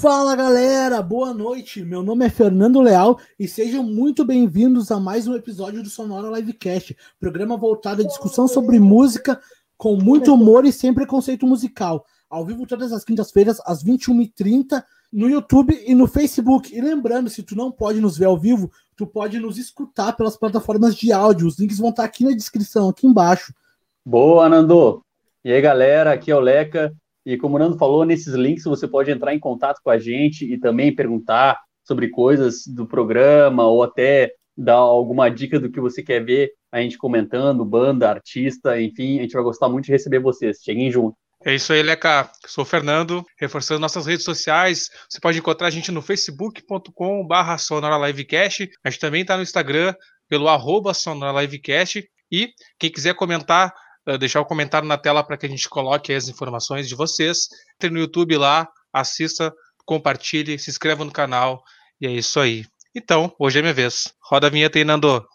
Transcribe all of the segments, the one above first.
Fala galera, boa noite. Meu nome é Fernando Leal e sejam muito bem-vindos a mais um episódio do Sonora Livecast, programa voltado à discussão sobre música com muito humor e sem preconceito musical. Ao vivo todas as quintas-feiras às 21h30 no YouTube e no Facebook. E lembrando, se tu não pode nos ver ao vivo, tu pode nos escutar pelas plataformas de áudio. Os links vão estar aqui na descrição, aqui embaixo. Boa, Nando. E aí, galera, aqui é o Leca. E como o Nando falou, nesses links você pode entrar em contato com a gente e também perguntar sobre coisas do programa ou até dar alguma dica do que você quer ver a gente comentando, banda, artista, enfim, a gente vai gostar muito de receber vocês. Cheguem junto. É isso aí, Leca. Sou o Fernando, reforçando nossas redes sociais. Você pode encontrar a gente no facebook.com/barra sonoralivecast. A gente também está no Instagram pelo arroba sonoralivecast. E quem quiser comentar deixar o um comentário na tela para que a gente coloque as informações de vocês. Entre no YouTube lá, assista, compartilhe, se inscreva no canal. E é isso aí. Então, hoje é minha vez. Roda a vinheta aí, Nando.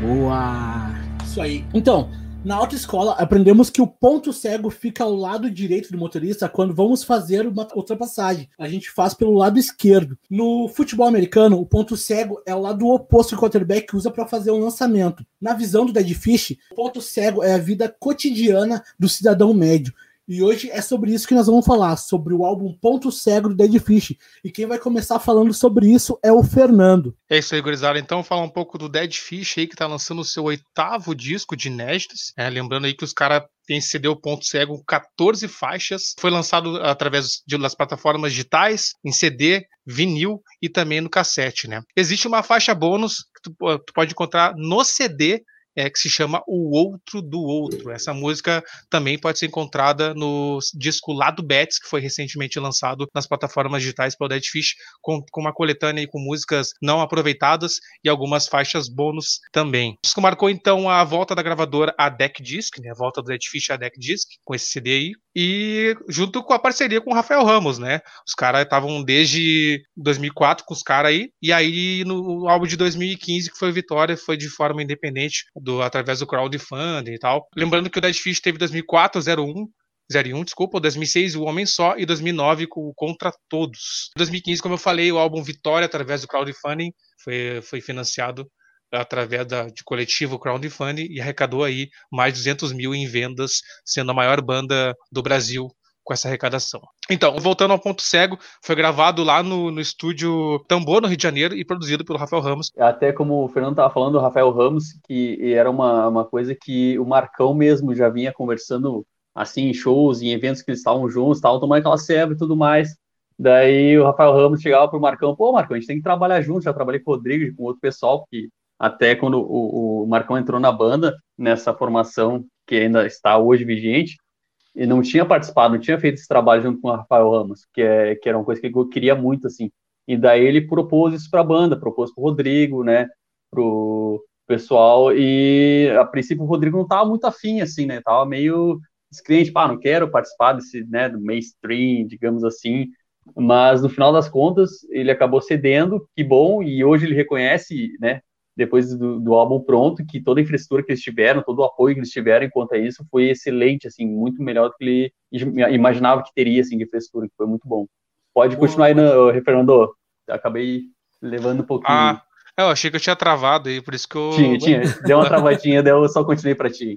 Boa! Isso aí. Então, na autoescola, aprendemos que o ponto cego fica ao lado direito do motorista quando vamos fazer uma ultrapassagem. A gente faz pelo lado esquerdo. No futebol americano, o ponto cego é o lado oposto que o quarterback usa para fazer um lançamento. Na visão do Dead Fish, o ponto cego é a vida cotidiana do cidadão médio. E hoje é sobre isso que nós vamos falar, sobre o álbum Ponto Cego do Dead Fish. E quem vai começar falando sobre isso é o Fernando. É isso aí, gurizada. Então, falar um pouco do Dead Fish aí, que tá lançando o seu oitavo disco de inéditos. É, lembrando aí que os caras têm CD o Ponto Cego, 14 faixas. Foi lançado através de, das plataformas digitais, em CD, vinil e também no cassete, né? Existe uma faixa bônus que tu, tu pode encontrar no CD é, que se chama O Outro do Outro. Essa música também pode ser encontrada no disco Lado Bets, que foi recentemente lançado nas plataformas digitais pelo Dead Fish, com, com uma coletânea com músicas não aproveitadas e algumas faixas bônus também. O disco marcou então a volta da gravadora a Deck Disc, né, a volta do Dead Fish a Deck Disc, com esse CD aí, e junto com a parceria com o Rafael Ramos, né? Os caras estavam desde 2004 com os caras aí, e aí no álbum de 2015, que foi Vitória, foi de forma independente, do, através do crowdfunding e tal. Lembrando que o Dead Fish teve 2004, 01, 01, desculpa, 2006 O Homem Só e 2009 com Contra Todos. 2015, como eu falei, o álbum Vitória, através do crowdfunding, foi, foi financiado através da, de coletivo crowdfunding e arrecadou aí mais de 200 mil em vendas, sendo a maior banda do Brasil com essa arrecadação. Então, voltando ao ponto cego, foi gravado lá no, no estúdio Tambor, no Rio de Janeiro, e produzido pelo Rafael Ramos. Até como o Fernando estava falando, o Rafael Ramos, que era uma, uma coisa que o Marcão mesmo já vinha conversando assim em shows, em eventos que eles estavam juntos, estavam tomando aquela febre e tudo mais. Daí o Rafael Ramos chegava pro Marcão, pô, Marcão, a gente tem que trabalhar junto, já trabalhei com o Rodrigo com outro pessoal, que até quando o, o Marcão entrou na banda, nessa formação que ainda está hoje vigente, e não tinha participado, não tinha feito esse trabalho junto com o Rafael Ramos, que, é, que era uma coisa que eu queria muito, assim. E daí ele propôs isso para a banda, propôs para o Rodrigo, né, pro pessoal, e a princípio o Rodrigo não estava muito afim, assim, né, tava meio descrente, pá, não quero participar desse, né, do mainstream, digamos assim, mas no final das contas ele acabou cedendo, que bom, e hoje ele reconhece, né, depois do, do, álbum pronto, que toda a infraestrutura que eles tiveram, todo o apoio que eles tiveram enquanto a isso foi excelente, assim, muito melhor do que ele imaginava que teria, assim, de infraestrutura, que foi muito bom. Pode continuar aí, no, Fernando. Acabei levando um pouquinho. Ah, eu achei que eu tinha travado aí, por isso que eu... Tinha, tinha. Deu uma travadinha, daí eu só continuei pra ti.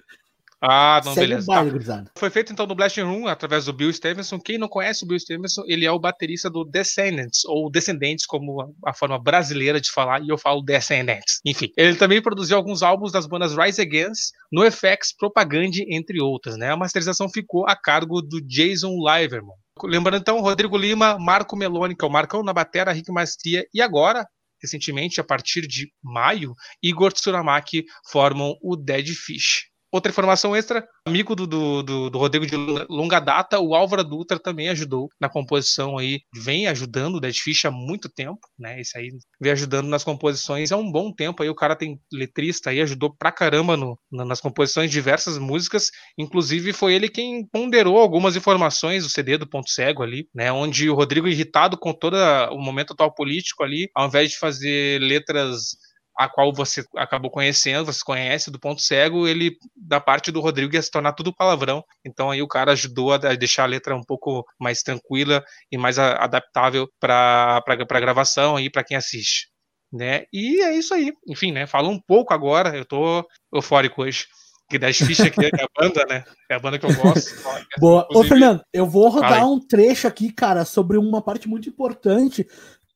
Ah, não, Segue beleza. Baile, tá. Foi feito então no Blasting Room através do Bill Stevenson. Quem não conhece o Bill Stevenson, ele é o baterista do Descendants, ou Descendentes, como a forma brasileira de falar, e eu falo Descendants. Enfim, ele também produziu alguns álbuns das bandas Rise Against, NoFX, Propaganda, entre outras. Né? A masterização ficou a cargo do Jason Liverman. Lembrando então, Rodrigo Lima, Marco Meloni, que é o Marcão na batera, Rick Mastria, e agora, recentemente, a partir de maio, Igor Tsuramaki formam o Dead Fish. Outra informação extra, amigo do, do, do, Rodrigo de longa data, o Álvaro Dutra também ajudou na composição aí, vem ajudando o Dead Fish há muito tempo, né? Esse aí vem ajudando nas composições há um bom tempo aí, o cara tem letrista aí, ajudou pra caramba no, nas composições de diversas músicas, inclusive foi ele quem ponderou algumas informações do CD do Ponto Cego ali, né? Onde o Rodrigo, irritado com todo o momento atual político ali, ao invés de fazer letras a qual você acabou conhecendo, você conhece do ponto cego, ele, da parte do Rodrigo, ia se tornar tudo palavrão. Então aí o cara ajudou a deixar a letra um pouco mais tranquila e mais adaptável para a gravação aí para quem assiste. Né? E é isso aí. Enfim, né? Fala um pouco agora, eu tô eufórico hoje. Que das fichas aqui é a banda, né? É a banda que eu gosto. Boa. Ô, Fernando, eu vou rodar um trecho aqui, cara, sobre uma parte muito importante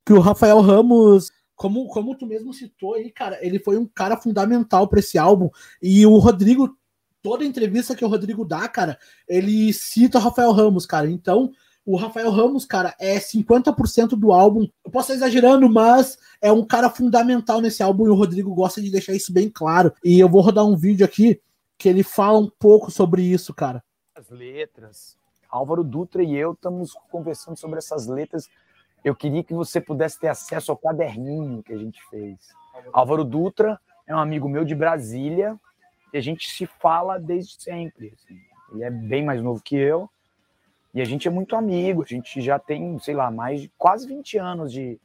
que o Rafael Ramos como, como tu mesmo citou aí, cara, ele foi um cara fundamental para esse álbum. E o Rodrigo, toda entrevista que o Rodrigo dá, cara, ele cita o Rafael Ramos, cara. Então, o Rafael Ramos, cara, é 50% do álbum. Eu posso estar exagerando, mas é um cara fundamental nesse álbum e o Rodrigo gosta de deixar isso bem claro. E eu vou rodar um vídeo aqui que ele fala um pouco sobre isso, cara. As letras. Álvaro Dutra e eu estamos conversando sobre essas letras eu queria que você pudesse ter acesso ao caderninho que a gente fez. Álvaro Dutra é um amigo meu de Brasília e a gente se fala desde sempre. Assim. Ele é bem mais novo que eu e a gente é muito amigo. A gente já tem, sei lá, mais de quase 20 anos de,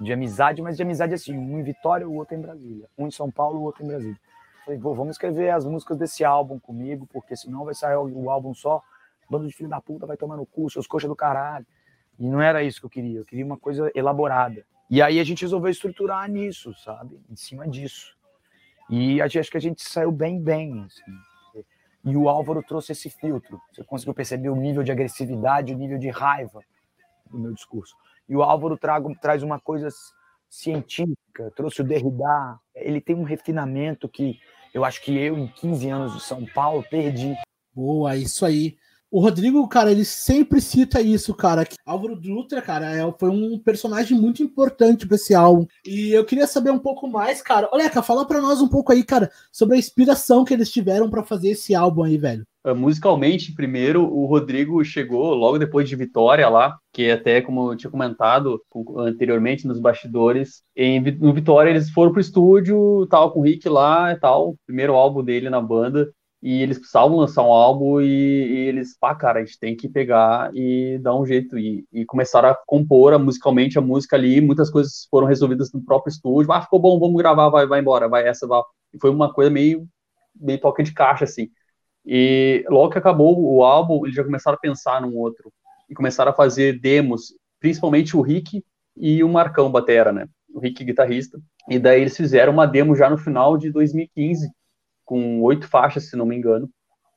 de amizade, mas de amizade assim, um em Vitória, o outro em Brasília. Um em São Paulo, o outro em Brasília. Falei, vamos escrever as músicas desse álbum comigo, porque senão vai sair o álbum só. Bando de filho da puta vai tomar no cu, seus coxas do caralho. E não era isso que eu queria, eu queria uma coisa elaborada. E aí a gente resolveu estruturar nisso, sabe? Em cima disso. E acho que a gente saiu bem, bem. Assim. E o Álvaro trouxe esse filtro. Você conseguiu perceber o nível de agressividade, o nível de raiva do meu discurso. E o Álvaro trago, traz uma coisa científica, trouxe o Derrida. Ele tem um refinamento que eu acho que eu, em 15 anos de São Paulo, perdi. Boa, isso aí. O Rodrigo, cara, ele sempre cita isso, cara. Que Álvaro Dutra, cara, é, foi um personagem muito importante para esse álbum. E eu queria saber um pouco mais, cara. Olha, cara, fala para nós um pouco aí, cara, sobre a inspiração que eles tiveram para fazer esse álbum aí, velho. Uh, musicalmente, primeiro, o Rodrigo chegou logo depois de Vitória lá, que até, como eu tinha comentado anteriormente nos bastidores, em, no Vitória eles foram pro estúdio, tal, com o Rick lá e tal, primeiro álbum dele na banda, e eles precisavam lançar um álbum e, e, eles, pá, cara, a gente tem que pegar e dar um jeito e, e começaram a compor a, musicalmente a música ali, muitas coisas foram resolvidas no próprio estúdio, ah, ficou bom, vamos gravar, vai, vai embora, vai essa, vai. E foi uma coisa meio, meio toque de caixa, assim. E logo que acabou o álbum, eles já começaram a pensar num outro e começaram a fazer demos, principalmente o Rick e o Marcão Batera, né? O Rick guitarrista. E daí eles fizeram uma demo já no final de 2015, com oito faixas, se não me engano,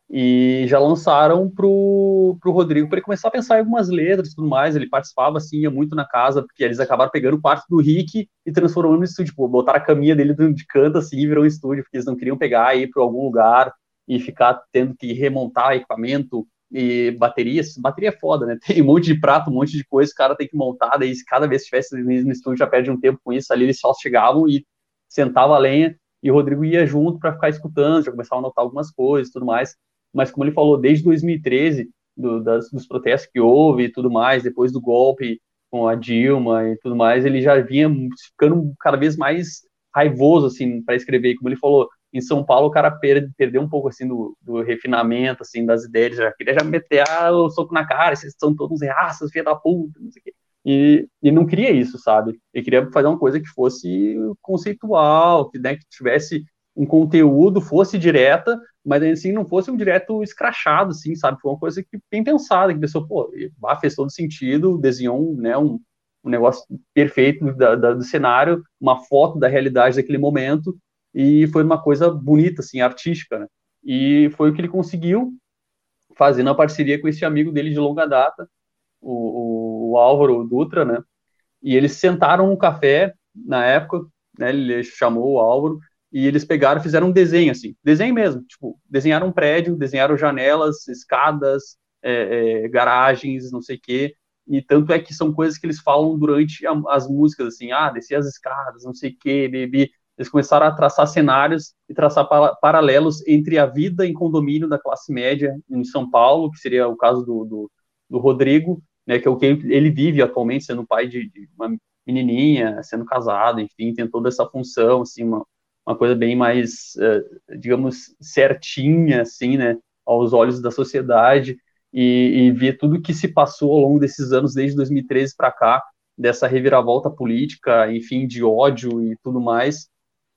e já lançaram pro, pro Rodrigo para ele começar a pensar em algumas letras e tudo mais. Ele participava, assim, ia muito na casa, porque eles acabaram pegando o quarto do Rick e transformando no estúdio. Tipo, botaram a caminha dele de canto, assim, e virou um estúdio, porque eles não queriam pegar e ir para algum lugar e ficar tendo que remontar equipamento e baterias. Bateria é foda, né? Tem um monte de prato, um monte de coisa, o cara tem que montar, daí cada vez que estivesse no estúdio já perde um tempo com isso, ali eles só chegavam e sentavam a lenha e o Rodrigo ia junto para ficar escutando, já começava a notar algumas coisas e tudo mais. Mas como ele falou, desde 2013, do, das, dos protestos que houve e tudo mais, depois do golpe com a Dilma e tudo mais, ele já vinha ficando cada vez mais raivoso assim para escrever. Como ele falou, em São Paulo o cara perde, perdeu um pouco assim do, do, refinamento assim das ideias, já queria já meter ah, o soco na cara, vocês são todos raças, filha da puta, não sei o quê. E, e não queria isso, sabe? Ele queria fazer uma coisa que fosse conceitual, que, né, que tivesse um conteúdo, fosse direta, mas assim não fosse um direto escrachado, assim, sabe? Foi uma coisa que bem pensada, que a pessoa, pô, fez todo sentido, desenhou um, né, um, um negócio perfeito da, da, do cenário, uma foto da realidade daquele momento, e foi uma coisa bonita, assim, artística, né? E foi o que ele conseguiu, fazendo a parceria com esse amigo dele de longa data, o, o Álvaro Dutra, né? E eles sentaram no café na época, né? Ele chamou o Álvaro e eles pegaram fizeram um desenho assim, desenho mesmo, tipo, desenharam um prédio, desenharam janelas, escadas, é, é, garagens, não sei o quê. E tanto é que são coisas que eles falam durante a, as músicas, assim, ah, desci as escadas, não sei o quê, bebi. Eles começaram a traçar cenários e traçar para, paralelos entre a vida em condomínio da classe média em São Paulo, que seria o caso do, do, do Rodrigo, né, que é o que ele vive atualmente, sendo pai de, de uma menininha, sendo casado, enfim, tem toda essa função, assim, uma, uma coisa bem mais, uh, digamos, certinha, assim, né, aos olhos da sociedade, e, e ver tudo que se passou ao longo desses anos, desde 2013 para cá, dessa reviravolta política, enfim, de ódio e tudo mais,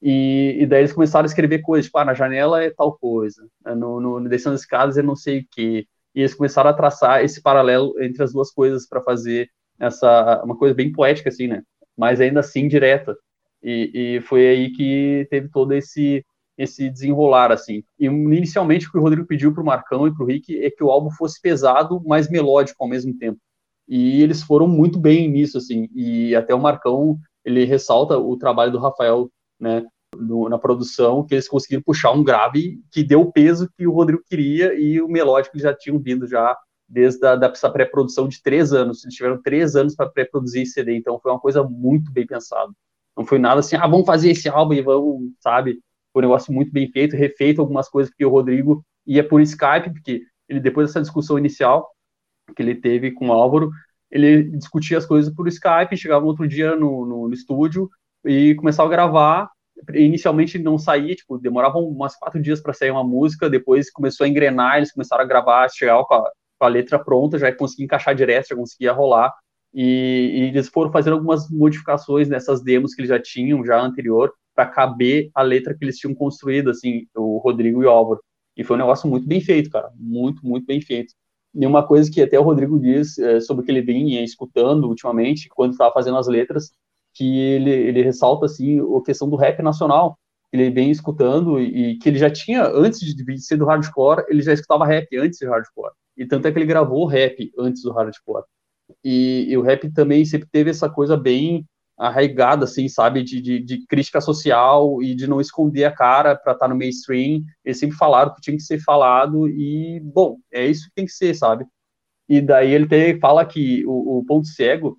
E, e daí eles começaram a escrever coisas, tipo, ah, na janela é tal coisa, né, no, no descendo as escadas é não sei o quê. E eles começaram a traçar esse paralelo entre as duas coisas para fazer essa uma coisa bem poética assim, né? Mas ainda assim direta. E, e foi aí que teve todo esse esse desenrolar assim. E inicialmente o que o Rodrigo pediu para o Marcão e para o Rick é que o álbum fosse pesado, mas melódico ao mesmo tempo. E eles foram muito bem nisso assim. E até o Marcão ele ressalta o trabalho do Rafael, né, no, na produção, que eles conseguiram puxar um grave que deu o peso que o Rodrigo queria e o melódico já tinham vindo já desde a da pré-produção de três anos. Eles tiveram três anos para pré-produzir CD, então foi uma coisa muito bem pensada. Não foi nada assim, ah, vamos fazer esse álbum e vamos, sabe? Foi um negócio muito bem feito, refeito algumas coisas, porque o Rodrigo ia por Skype, porque ele, depois dessa discussão inicial que ele teve com o Álvaro, ele discutia as coisas por Skype, chegava outro dia no, no, no estúdio e começava a gravar. Inicialmente não saía, tipo, demoravam umas quatro dias para sair uma música, depois começou a engrenar, eles começaram a gravar, chegar com a, com a letra pronta, já conseguia encaixar direto, já conseguia rolar. E, e, eles foram fazendo algumas modificações nessas demos que eles já tinham, já anterior, para caber a letra que eles tinham construído, assim, o Rodrigo e o Álvaro. E foi um negócio muito bem feito, cara. Muito, muito bem feito. E uma coisa que até o Rodrigo diz é, sobre o que ele vinha escutando ultimamente, quando estava fazendo as letras, que ele, ele ressalta, assim, a questão do rap nacional. Ele vem escutando e, que ele já tinha, antes de ser do hardcore, ele já escutava rap antes de hardcore. E tanto é que ele gravou rap antes do hardcore. E, e o rap também sempre teve essa coisa bem arraigada, assim, sabe, de, de, de, crítica social e de não esconder a cara para estar tá no mainstream. Eles sempre falaram que tinha que ser falado e, bom, é isso que tem que ser, sabe? E daí ele até fala que o, o ponto cego,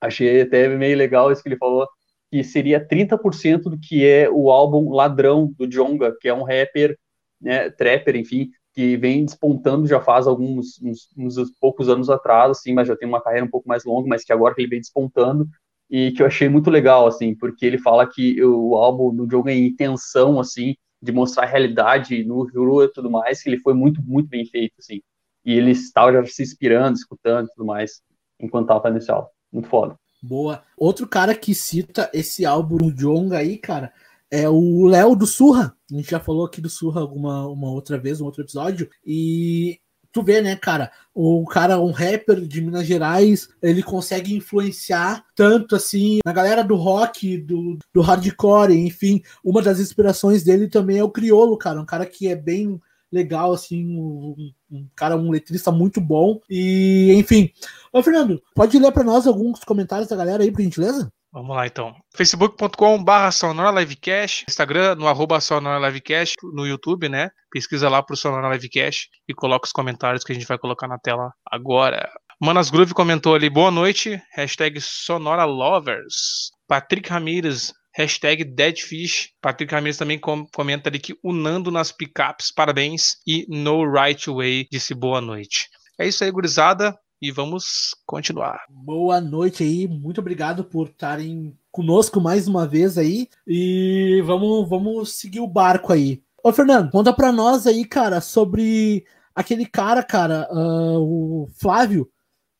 achei até meio legal isso que ele falou, que seria 30% do que é o álbum Ladrão do Jonga, que é um rapper, né, trapper, enfim, que vem despontando já faz alguns uns, uns, poucos anos atrás, assim, mas já tem uma carreira um pouco mais longa, mas que agora ele vem despontando e que eu achei muito legal, assim, porque ele fala que o álbum do jogo é intenção, assim, de mostrar a realidade no Rio e tudo mais, que ele foi muito, muito bem feito, assim, e ele estava já se inspirando, escutando e tudo mais, enquanto estava nesse álbum, muito foda. Boa. Outro cara que cita esse álbum do Jonga aí, cara, é o Léo do Surra. A gente já falou aqui do Surra alguma uma outra vez, um outro episódio. E tu vê, né, cara, o cara, um rapper de Minas Gerais, ele consegue influenciar tanto assim na galera do rock, do, do hardcore, enfim. Uma das inspirações dele também é o Criolo, cara, um cara que é bem legal, assim, um, um cara, um letrista muito bom. E, enfim. Ô, Fernando, pode ler para nós alguns comentários da galera aí, por gentileza? Vamos lá então. facebook.com.br Sonora Livecast, Instagram no arroba Sonora Livecast, no YouTube, né? Pesquisa lá pro Sonora Livecast e coloca os comentários que a gente vai colocar na tela agora. Manas Groove comentou ali, boa noite, hashtag Sonora Lovers. Patrick Ramirez, hashtag Deadfish. Patrick Ramirez também com, comenta ali que unando nas picapes, parabéns. E No Right Way disse boa noite. É isso aí, gurizada e vamos continuar. Boa noite aí, muito obrigado por estarem conosco mais uma vez aí e vamos, vamos seguir o barco aí. Ô Fernando, conta pra nós aí, cara, sobre aquele cara, cara, uh, o Flávio,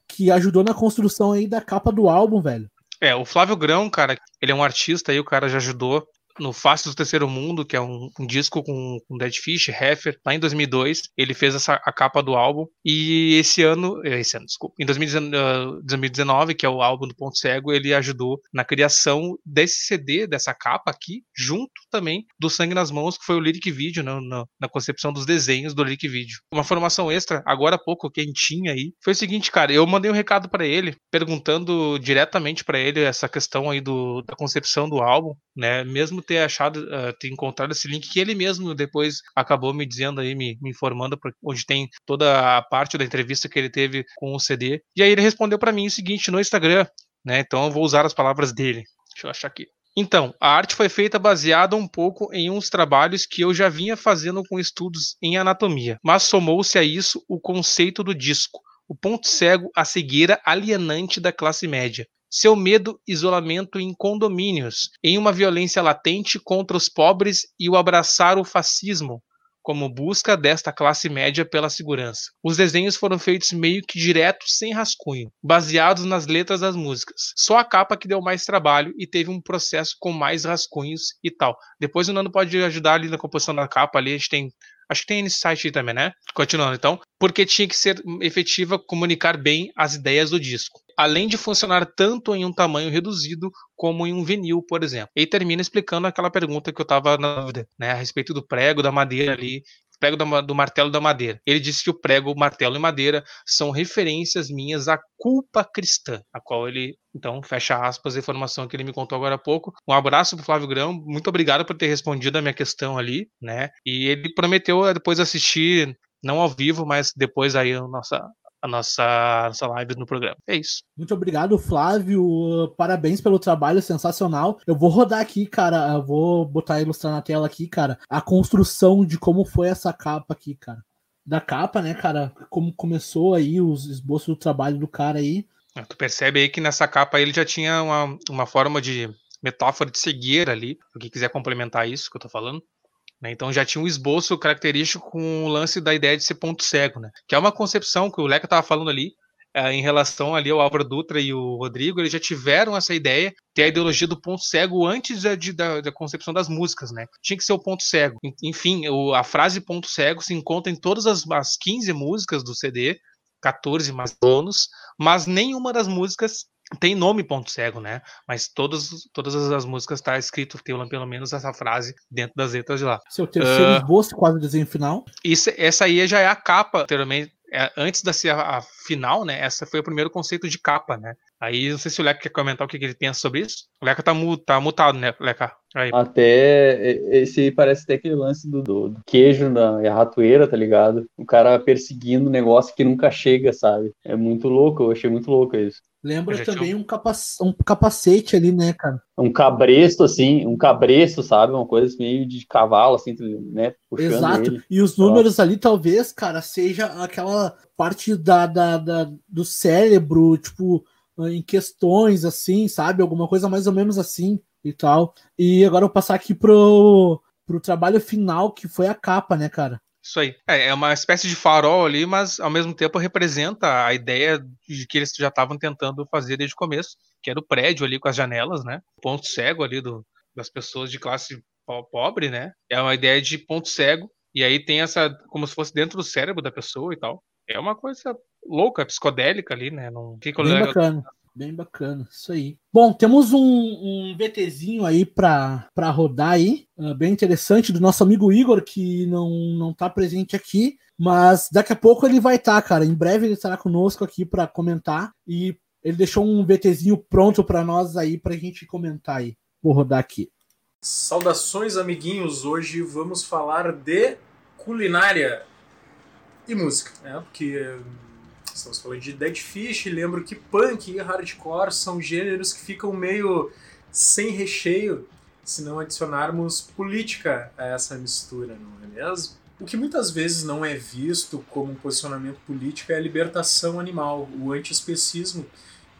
que ajudou na construção aí da capa do álbum, velho. É, o Flávio Grão, cara, ele é um artista aí, o cara já ajudou no Face do Terceiro Mundo, que é um, um disco com, com Dead Fish, Heffer, lá em 2002. Ele fez essa, a capa do álbum. E esse ano, eh, esse ano, desculpa, em 2019, 2019, que é o álbum do Ponto Cego, ele ajudou na criação desse CD, dessa capa aqui, junto também do Sangue nas Mãos, que foi o lyric video, né, na, na concepção dos desenhos do lyric video. Uma formação extra, agora há pouco, quentinha aí, foi o seguinte, cara, eu mandei um recado para ele, perguntando diretamente para ele essa questão aí do, da concepção do álbum, né, mesmo ter achado, uh, ter encontrado esse link que ele mesmo depois acabou me dizendo aí, me, me informando, onde tem toda a parte da entrevista que ele teve com o CD. E aí ele respondeu para mim o seguinte no Instagram, né? Então eu vou usar as palavras dele. Deixa eu achar aqui. Então, a arte foi feita baseada um pouco em uns trabalhos que eu já vinha fazendo com estudos em anatomia, mas somou-se a isso o conceito do disco, o ponto cego, a cegueira alienante da classe média seu medo, isolamento em condomínios, em uma violência latente contra os pobres e o abraçar o fascismo, como busca desta classe média pela segurança. Os desenhos foram feitos meio que direto, sem rascunho, baseados nas letras das músicas. Só a capa que deu mais trabalho e teve um processo com mais rascunhos e tal. Depois o Nando pode ajudar ali na composição da capa, ali a gente tem Acho que tem nesse site também, né? Continuando, então. Porque tinha que ser efetiva comunicar bem as ideias do disco. Além de funcionar tanto em um tamanho reduzido como em um vinil, por exemplo. E termina explicando aquela pergunta que eu estava na dúvida, né? A respeito do prego, da madeira ali, prego do martelo da madeira. Ele disse que o prego, o martelo e madeira são referências minhas à culpa cristã, a qual ele, então, fecha aspas, a informação que ele me contou agora há pouco. Um abraço pro Flávio Grão, muito obrigado por ter respondido a minha questão ali, né? E ele prometeu depois assistir, não ao vivo, mas depois aí a nossa, a nossa, nossa live no programa. É isso. Muito obrigado, Flávio. Parabéns pelo trabalho sensacional. Eu vou rodar aqui, cara. Eu vou botar ilustrar na tela aqui, cara. A construção de como foi essa capa aqui, cara. Da capa, né, cara? Como começou aí os esboços do trabalho do cara aí. É, tu percebe aí que nessa capa ele já tinha uma, uma forma de metáfora de cegueira ali. Quem quiser complementar isso que eu tô falando. Né? Então já tinha um esboço característico com o lance da ideia de ser ponto cego, né? que é uma concepção que o Leca estava falando ali, é, em relação ali ao Álvaro Dutra e o Rodrigo, eles já tiveram essa ideia, ter a ideologia do ponto cego antes da, da, da, concepção das músicas, né? Tinha que ser o ponto cego. Enfim, o, a frase ponto cego se encontra em todas as, as 15 músicas do CD, 14 mais bônus, mas nenhuma das músicas tem nome ponto cego, né? Mas todas, todas as músicas tá escrito, tem pelo menos essa frase dentro das letras de lá. Seu terceiro uh, esboço, quase o desenho final. Isso, essa aí já é a capa, anteriormente, é, antes da ser a, a, final, né? Essa foi o primeiro conceito de capa, né? Aí não sei se o Leca quer comentar o que, que ele pensa sobre isso. O Leca tá, mu tá mutado, né, Leca? Aí. Até esse parece até aquele lance do, do, do queijo na ratoeira, tá ligado? O cara perseguindo um negócio que nunca chega, sabe? É muito louco, eu achei muito louco isso. Lembra também um, capac um capacete ali, né, cara? Um cabresto, assim, um cabresto, sabe? Uma coisa meio de cavalo, assim, né? Puxando Exato. Ele. E os números ali, talvez, cara, seja aquela parte da, da, da, do cérebro, tipo, em questões, assim, sabe? Alguma coisa mais ou menos assim e tal. E agora eu vou passar aqui pro, pro trabalho final, que foi a capa, né, cara? Isso aí. É, é uma espécie de farol ali, mas ao mesmo tempo representa a ideia de que eles já estavam tentando fazer desde o começo, que era o prédio ali com as janelas, né? O ponto cego ali do, das pessoas de classe pobre, né? É uma ideia de ponto cego. E aí tem essa, como se fosse dentro do cérebro da pessoa e tal. É uma coisa louca, psicodélica ali, né? Não fica Bem bacana. Bem bacana, isso aí. Bom, temos um, um VTzinho aí para rodar aí, uh, bem interessante, do nosso amigo Igor, que não, não tá presente aqui, mas daqui a pouco ele vai estar, tá, cara. Em breve ele estará conosco aqui para comentar e ele deixou um VTzinho pronto para nós aí, para a gente comentar aí. Vou rodar aqui. Saudações, amiguinhos. Hoje vamos falar de culinária e música, né? Porque Estamos falando de Dead Fish, lembro que punk e hardcore são gêneros que ficam meio sem recheio se não adicionarmos política a essa mistura, não é mesmo? O que muitas vezes não é visto como um posicionamento político é a libertação animal, o antiespecismo,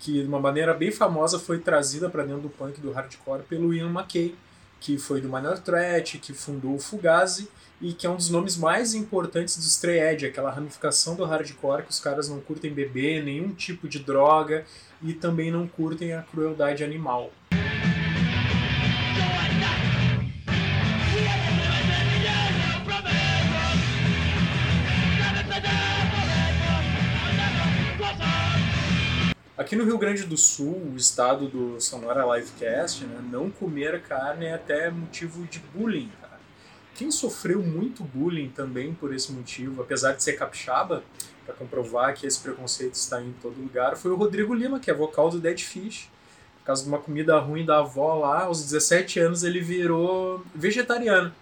que de uma maneira bem famosa foi trazida para dentro do punk do hardcore pelo Ian McKay, que foi do Minor Threat, que fundou o Fugazi e que é um dos nomes mais importantes do Stray Edge, aquela ramificação do hardcore que os caras não curtem beber nenhum tipo de droga e também não curtem a crueldade animal. Aqui no Rio Grande do Sul, o estado do Sonora Livecast, né, não comer carne é até motivo de bullying. Quem sofreu muito bullying também por esse motivo, apesar de ser capixaba, para comprovar que esse preconceito está em todo lugar, foi o Rodrigo Lima, que é vocal do Dead Fish. Por causa de uma comida ruim da avó lá, aos 17 anos ele virou vegetariano.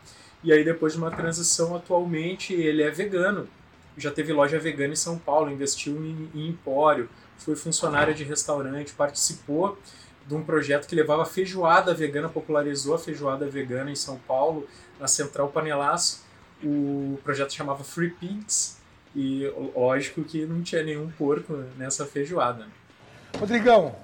E aí depois de uma transição atualmente ele é vegano. Já teve loja vegana em São Paulo, investiu em, em empório, foi funcionário de restaurante, participou de um projeto que levava feijoada vegana, popularizou a feijoada vegana em São Paulo, na Central Panelaço. O projeto chamava Free Pigs e lógico que não tinha nenhum porco nessa feijoada. Rodrigão,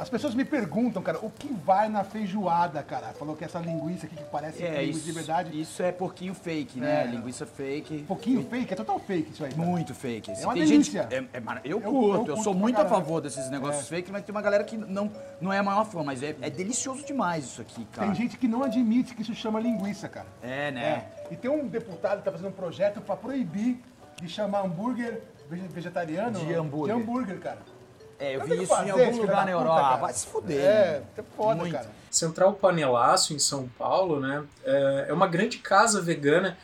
As pessoas me perguntam, cara, o que vai na feijoada, cara? Falou que essa linguiça aqui que parece É, linguiça isso, de verdade. isso é pouquinho fake, né? É. Linguiça fake. Pouquinho fake, é total fake isso aí. cara. Muito fake. É uma tem delícia. Gente, é, é eu, Eu- curto, eu eu, curto sou pra muito a caralho. favor desses negócios fake, mas tem uma galera que não, não é a maior fã, mas é, é delicioso demais isso aqui, cara. Tem gente que não admite que isso chama linguiça, cara. É, né? É. E tem um deputado que tá fazendo um projeto pra proibir de chamar hambúrguer vege- vegetariano De hambúrguer. de hambúrguer, cara. É, eu Não vi isso em fazer, algum filho lugar na puta, Europa. cara. Ah, vai se fuder. É, é foda, Muito. cara. Central Panelaço, em São Paulo, né? É é uma grande casa vegana,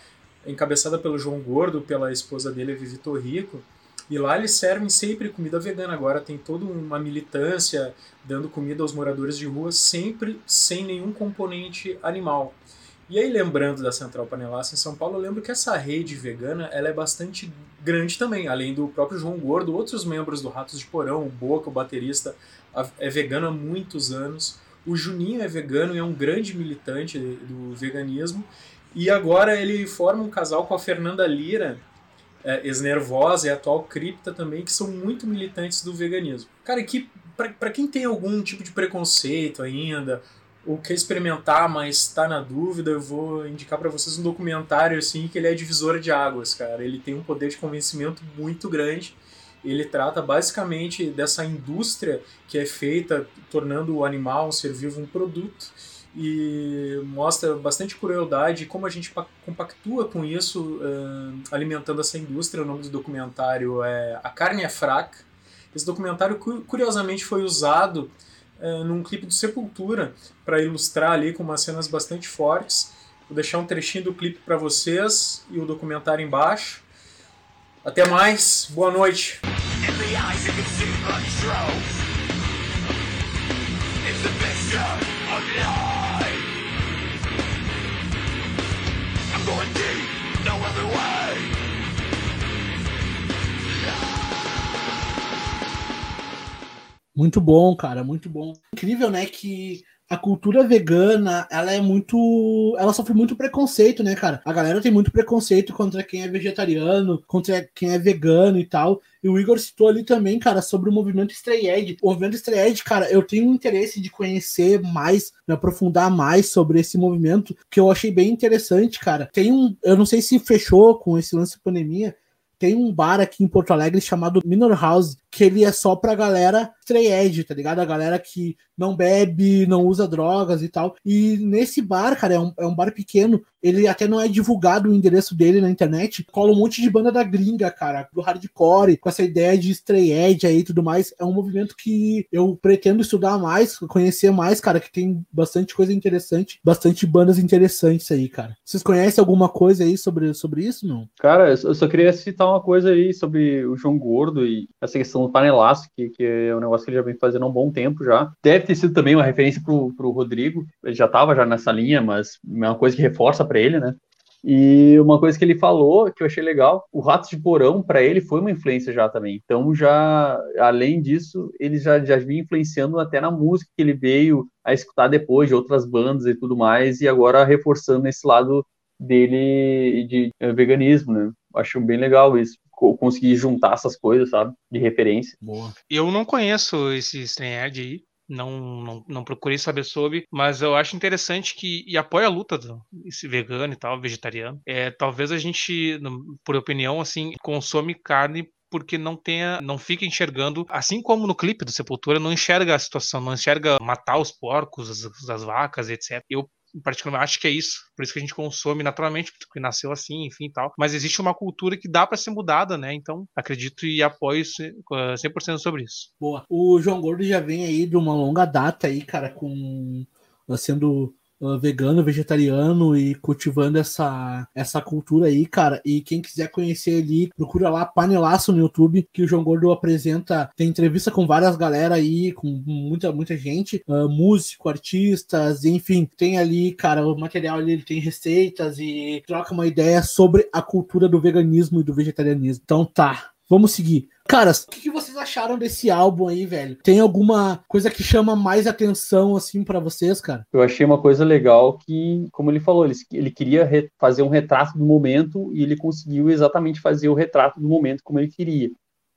encabeçada pelo João Gordo, pela esposa dele, a Vivi Torrico. E lá eles servem sempre comida vegana. Agora tem toda uma militância dando comida aos moradores de rua, sempre sem nenhum componente animal. E aí, lembrando da Central Panelaço em São Paulo, eu lembro que essa rede vegana ela é bastante grande também. Além do próprio João Gordo, outros membros do Ratos de Porão, o Boca, o baterista, é vegano há muitos anos. O Juninho é vegano e é um grande militante do veganismo. E agora ele forma um casal com a Fernanda Lira, é, ex-nervosa e atual cripta também, que são muito militantes do veganismo. Cara, que para quem tem algum tipo de preconceito ainda, ou quer experimentar, mas está na dúvida, eu vou indicar para vocês um documentário assim que ele é divisor de águas, cara. Ele tem um poder de convencimento muito grande. Ele trata basicamente dessa indústria que é feita tornando o animal, um ser vivo, um produto e mostra bastante crueldade e como a gente pa- compactua com isso, alimentando essa indústria. O nome do documentário é A Carne é Fraca. Esse documentário, cu- curiosamente, foi usado eh, num clipe do Sepultura para ilustrar ali com umas cenas bastante fortes. Vou deixar um trechinho do clipe para vocês e o documentário embaixo. Até mais, boa noite. Muito bom, cara, muito bom. Incrível, né, que a cultura vegana, ela é muito. Ela sofre muito preconceito, né, cara? A galera tem muito preconceito contra quem é vegetariano, contra quem é vegano e tal. E o Igor citou ali também, cara, sobre o movimento Stray Edge. O movimento Stray Edge, cara, eu tenho interesse de conhecer mais, me aprofundar mais sobre esse movimento, que eu achei bem interessante, cara. Tem um. Eu não sei se fechou com esse lance de pandemia. Tem um bar aqui em Porto Alegre chamado Minor House, que ele é só pra galera stray edge, tá ligado? A galera que não bebe, não usa drogas e tal. E nesse bar, cara, é um, é um bar pequeno, ele até não é divulgado o endereço dele na internet. Cola um monte de banda da gringa, cara, do hardcore, com essa ideia de stray edge aí e tudo mais. É um movimento que eu pretendo estudar mais, conhecer mais, cara, que tem bastante coisa interessante, bastante bandas interessantes aí, cara. Vocês conhecem alguma coisa aí sobre, sobre isso, não? Cara, eu só- eu só queria citar uma coisa aí sobre o João Gordo e essa questão do panelaço, que, que é um negócio que ele já vem fazendo há um bom tempo já. Deve ter sido também uma referência pro, pro Rodrigo, ele já estava já nessa linha, mas é uma coisa que reforça para ele, né? E uma coisa que ele falou, que eu achei legal, o Ratos de Porão, para ele, foi uma influência já também. Então, já, além disso, ele já, já vinha influenciando até na música que ele veio a escutar depois de outras bandas e tudo mais, e agora reforçando esse lado dele de eh, veganismo, né? Acho bem legal isso, co- conseguir juntar essas coisas, sabe? De referência. Boa. Eu não conheço esse Strange aí, não, não, não procurei saber sobre, mas eu acho interessante que e apoio a luta do esse vegano e tal, vegetariano. É, talvez a gente, por opinião, assim, consome carne porque não tenha, não fica enxergando, assim como no clipe do Sepultura, não enxerga a situação, não enxerga matar os porcos, as, as vacas, etc. Eu particularmente acho que é isso, por isso que a gente consome naturalmente, porque nasceu assim, enfim, tal. Mas existe uma cultura que dá para ser mudada, né? Então, acredito e apoio se- eh, 100% sobre isso. Boa. O João Gordo já vem aí de uma longa data aí, cara, com sendo vegano, vegetariano e cultivando essa, essa cultura aí, cara. E quem quiser conhecer ele, procura lá Panelaço no YouTube, que o João Gordo apresenta, tem entrevista com várias galera aí, com muita, muita gente, uh, músico, artistas, enfim, tem ali, cara, o material ali, ele tem receitas e troca uma ideia sobre a cultura do veganismo e do vegetarianismo. Então tá, vamos seguir. Caras, o que, que vocês acharam desse álbum aí, velho? Tem alguma coisa que chama mais atenção, assim, pra vocês, cara? Eu achei uma coisa legal que, como ele falou, ele, ele queria re- fazer um retrato do momento e ele conseguiu exatamente fazer o retrato do momento como ele queria.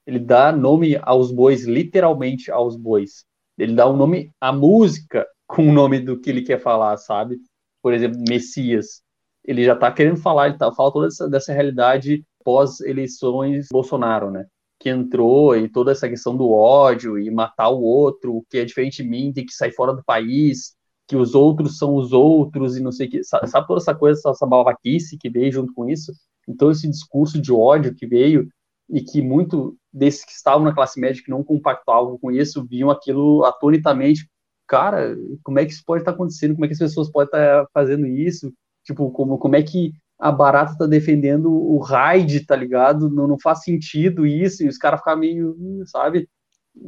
Ele dá nome aos bois, literalmente aos bois. Ele dá o um nome à música com o nome do que ele quer falar, sabe? Por exemplo, Messias. Ele já tá querendo falar, ele tá, fala toda essa, dessa realidade pós-eleições Bolsonaro, né? Que entrou e toda essa questão do ódio e matar o outro, que é diferente de mim, tem que sair fora do país, que os outros são os outros e não sei o que. Sabe, sabe toda essa coisa, essa babaquice que veio junto com isso? Então, esse discurso de ódio que veio e que muito desses que estavam na classe média que não compactuavam com isso viam aquilo atonitamente. Cara, como é que isso pode estar acontecendo? Como é que as pessoas podem estar fazendo isso? Tipo, como, como é que a Barata tá defendendo o Raid, tá ligado? Não, não faz sentido isso, e os caras ficam meio, hum, sabe?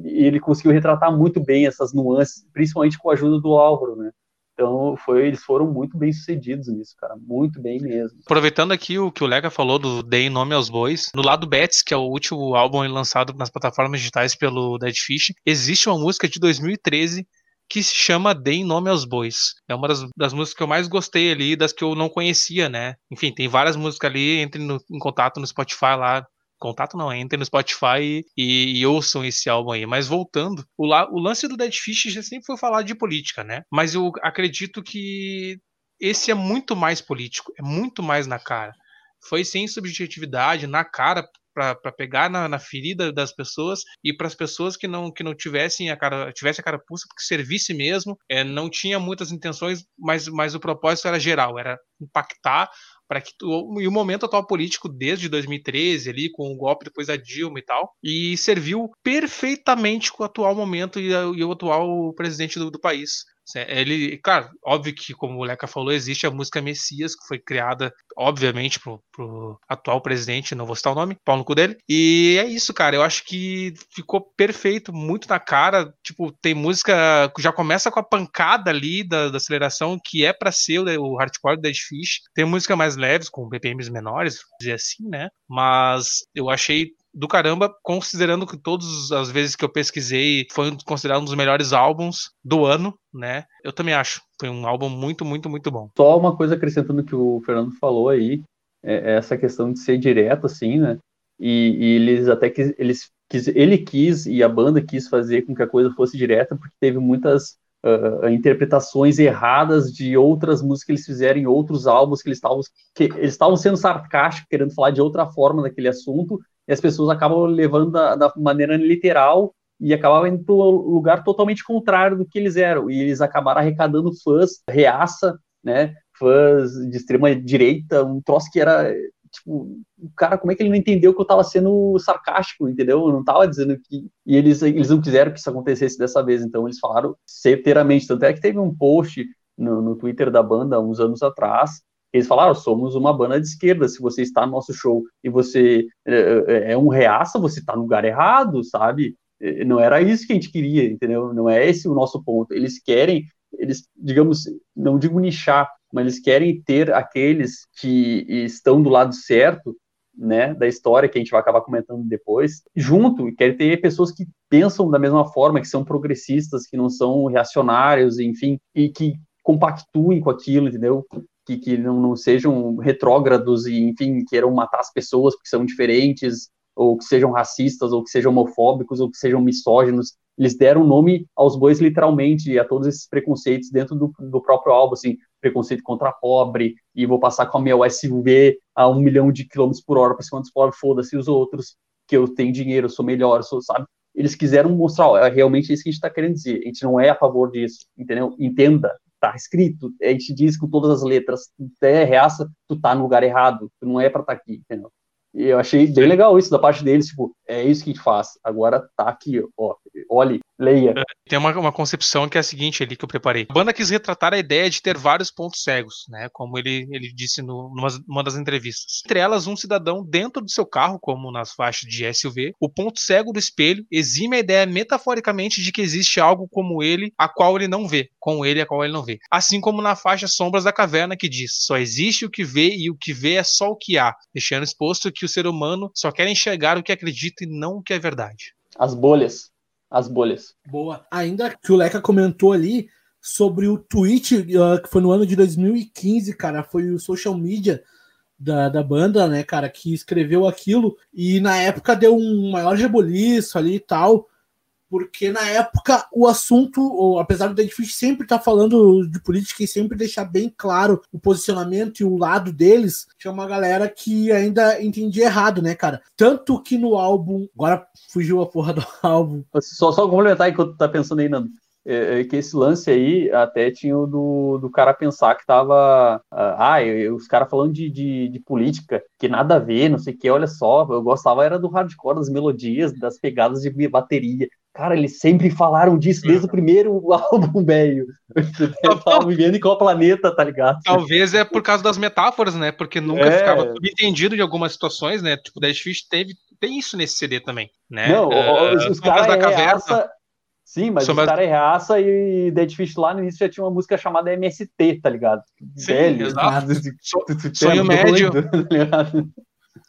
E ele conseguiu retratar muito bem essas nuances, principalmente com a ajuda do Álvaro, né? Então, foi, eles foram muito bem sucedidos nisso, cara. Muito bem mesmo. Aproveitando aqui o que o Lega falou do Deem Nome aos Bois, no lado Bets, que é o último álbum lançado nas plataformas digitais pelo Dead Fish, existe uma música de 2013 que se chama Deem Nome aos Bois. É uma das, das, músicas que eu mais gostei ali, das que eu não conhecia, né? Enfim, tem várias músicas ali, entre no, em contato no Spotify lá, contato não, entrem no Spotify e, e, ouçam esse álbum aí. Mas voltando, o, la, o lance do Dead Fish já sempre foi falar de política, né? Mas eu acredito que esse é muito mais político, é muito mais na cara. Foi sem subjetividade, na cara, para pegar na, na, ferida das pessoas e para as pessoas que não que não tivessem a cara tivesse a cara pulsa porque servisse mesmo é, não tinha muitas intenções mas mas o propósito era geral era impactar para que e o momento atual político desde 2013 ali com o golpe depois da Dilma e tal e serviu perfeitamente com o atual momento e, e o atual presidente do, do país ele, claro, óbvio que, como o Leca falou, existe a música Messias, que foi criada, obviamente, pro, pro atual presidente, não vou citar o nome, pau no cu dele. E é isso, cara. Eu acho que ficou perfeito, muito na cara. Tipo, tem música. Já começa com a pancada ali da, da aceleração, que é para ser o, o hardcore do Dead Fish. Tem música mais leves, com BPMs menores, dizer assim, né? Mas eu achei do caramba, considerando que todas as vezes que eu pesquisei foi considerado um dos melhores álbuns do ano, né? Eu também acho. Foi um álbum muito, muito, muito bom. Só uma coisa acrescentando que o Fernando falou aí, é essa questão de ser direto, assim, né? E, e eles até que eles quis, ele quis e a banda quis fazer com que a coisa fosse direta, porque teve muitas uh, interpretações erradas de outras músicas que eles fizeram em outros álbuns que eles estavam que eles estavam sendo sarcásticos, querendo falar de outra forma daquele assunto, e as pessoas acabam levando da, da maneira literal e acabavam indo para um lugar totalmente contrário do que eles eram. E eles acabaram arrecadando fãs, reaça, né? Fãs de extrema direita, um troço que era tipo, o cara, como é que ele não entendeu que eu estava sendo sarcástico, entendeu? Eu não estava dizendo que. E eles, eles não quiseram que isso acontecesse dessa vez, então eles falaram certeiramente. Tanto é que teve um post no, no Twitter da banda uns anos atrás, eles falaram, somos uma banda de esquerda, se você está no nosso show e você é, é, é um reaça, você está no lugar errado, sabe? Não era isso que a gente queria, entendeu? Não é esse o nosso ponto. Eles querem, eles, digamos, não digo nichar, mas eles querem ter aqueles que estão do lado certo, né, da história que a gente vai acabar comentando depois, junto, e querem ter pessoas que pensam da mesma forma, que são progressistas, que não são reacionários, enfim, e que compactuem com aquilo, entendeu? Que, que não, não sejam retrógrados e, enfim, queiram matar as pessoas porque são diferentes, ou que sejam racistas, ou que sejam homofóbicos, ou que sejam misóginos. Eles deram nome aos bois literalmente, a todos esses preconceitos dentro do, do próprio álbum, assim, preconceito contra pobre, e vou passar com a minha SUV a um milhão de quilômetros por hora para cima dos pobres, foda-se os outros, que eu tenho dinheiro, eu sou melhor, eu sou, sabe? Eles quiseram mostrar, ó, é realmente isso que a gente está querendo dizer, a gente não é a favor disso, entendeu? Entenda, tá escrito, a gente diz com todas as letras, tu é reaça, tu tá no lugar errado, tu não é para estar tá aqui, entendeu? E eu achei bem legal isso da parte deles, tipo, é isso que a gente faz, agora tá aqui, ó, olhe, leia. É, tem uma, uma concepção que é a seguinte ali que eu preparei. A banda quis retratar a ideia de ter vários pontos cegos, né? Como ele, ele disse no, numa, numa das entrevistas. Entre elas, um cidadão dentro do seu carro, como nas faixas de SUV, o ponto cego do espelho exime a ideia metaforicamente de que existe algo como ele, a qual ele não vê, com ele a qual ele não vê. Assim como na faixa Sombras da Caverna, que diz: só existe o que vê e o que vê é só o que há, deixando exposto que o ser humano só quer enxergar o que acredita e não o que é verdade. As bolhas as bolhas. Boa. Ainda que o Leca comentou ali sobre o tweet, uh, que foi no ano de 2015, cara, foi o social media da, da banda, né, cara, que escreveu aquilo, e na época deu um maior reboliço ali e tal, porque na época o assunto, ou, apesar do Dead Fish sempre estar tá falando de política e sempre deixar bem claro o posicionamento e o lado deles, tinha uma galera que ainda entendia errado, né, cara? Tanto que no álbum, agora fugiu a porra do álbum. Só, só complementar enquanto tá pensando aí, Nando. É, é, que esse lance aí até tinha o do, do cara pensar que tava. Ah, ah eu, os caras falando de, de, de, política, que nada a ver, não sei o que, olha só. Eu gostava era do hardcore, das melodias, das pegadas de bateria. Cara, eles sempre falaram disso desde o primeiro álbum, velho. Estavam vivendo em qual planeta, tá ligado? Talvez é por causa das metáforas, né? Porque nunca é... ficava subentendido em algumas situações, né? Tipo, Dead Fish teve, tem isso nesse CD também, né? Não, uh, os, os caras da caverna. Sim, mas Sobre... os caras é raça e Dead Fish lá no início já tinha uma música chamada MST, tá ligado? Sim, Velho, exato. Sonho médio. Tá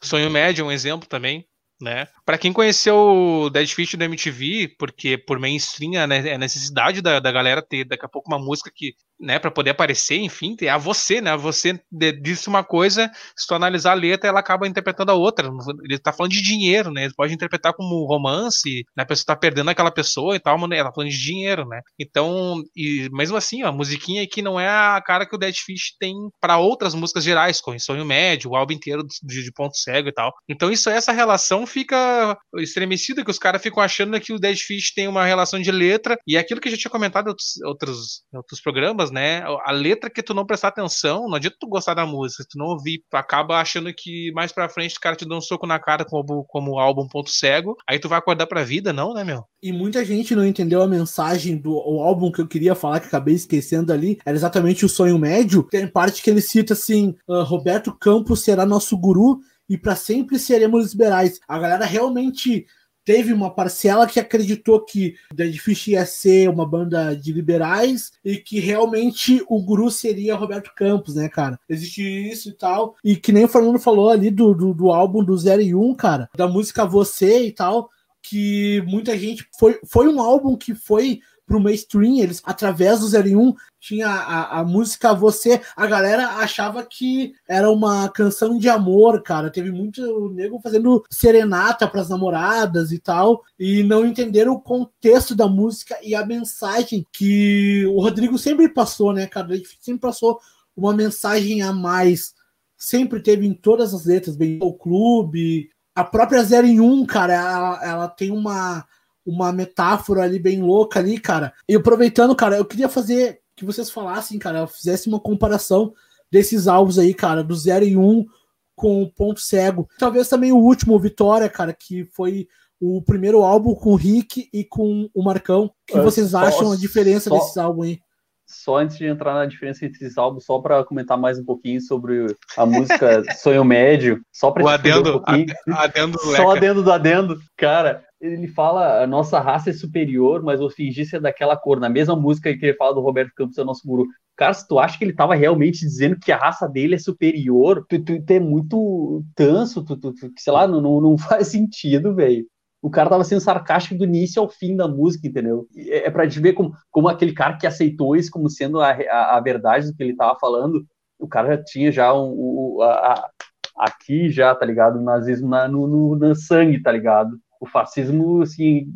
Sonho médio é um exemplo também né? Para quem conheceu o Dead Fish do MTV, porque por mainstream a necessidade da, da galera ter daqui a pouco uma música que né, para poder aparecer, enfim, tem a você, né? Você disse uma coisa, se tu analisar a letra, ela acaba interpretando a outra. Ele tá falando de dinheiro, né? Ele pode interpretar como romance, né? A pessoa tá perdendo aquela pessoa e tal, mas ela tá falando de dinheiro, né? Então, e mesmo assim, a musiquinha aqui não é a cara que o Dead Fish tem para outras músicas gerais, como Sonho Médio, o álbum inteiro de, de, Ponto Cego e tal. Então, isso essa relação fica estremecida, que os caras ficam achando que o Dead Fish tem uma relação de letra, e é aquilo que eu já tinha comentado em outros, outros, outros programas, né? A letra que tu não prestar atenção, não adianta tu gostar da música, tu não ouvir, tu acaba achando que mais pra frente o cara te dá um soco na cara como, como álbum ponto cego, aí tu vai acordar pra vida, não, né, meu? E muita gente não entendeu a mensagem do álbum que eu queria falar, que acabei esquecendo ali, era exatamente o Sonho Médio. Tem parte que ele cita assim: uh, Roberto Campos será nosso guru e para sempre seremos liberais. A galera realmente teve uma parcela que acreditou que Dead Fish ia ser uma banda de liberais e que realmente o guru seria Roberto Campos, né, cara? Existe isso e tal. E que nem o Fernando falou ali do, do, do álbum do 0 e 1, cara, da música Você e tal, que muita gente. Foi, foi um álbum que foi pro mainstream, eles, através do 01, tinha a, a música Você, a galera achava que era uma canção de amor, cara. Teve muito nego fazendo serenata para as namoradas e tal, e não entenderam o contexto da música e a mensagem que o Rodrigo sempre passou, né, cara? Ele sempre passou uma mensagem a mais. Sempre teve em todas as letras, bem o clube, a própria 01, cara, ela, ela tem uma uma metáfora ali bem louca ali, cara. E aproveitando, cara, eu queria fazer que vocês falassem, cara, fizessem uma comparação desses álbuns aí, cara, do 0 e 1 um com o Ponto Cego. Talvez também o último, Vitória, cara, que foi o primeiro álbum com o Rick e com o Marcão. O que é, vocês acham só, a diferença só, desses álbuns aí? Só antes de entrar na diferença entre esses álbuns, só para comentar mais um pouquinho sobre a música Sonho Médio, só para o adendo, um adendo só adendo do adendo, cara, ele fala a nossa raça é superior, mas eu fingi ser daquela cor. Na mesma música que ele fala do Roberto Campos, é nosso guru. Cara, se tu acha que ele tava realmente dizendo que a raça dele é superior, tu, tu, tu é muito tanso, tu, tu, sei lá, não, não, não faz sentido, velho. O cara tava sendo sarcástico do início ao fim da música, entendeu? É, é pra te ver como, como aquele cara que aceitou isso como sendo a, a, a verdade do que ele tava falando, o cara já tinha já um, um a, a, aqui já, tá ligado? O nazismo na, no, no, no sangue, tá ligado? O fascismo, assim,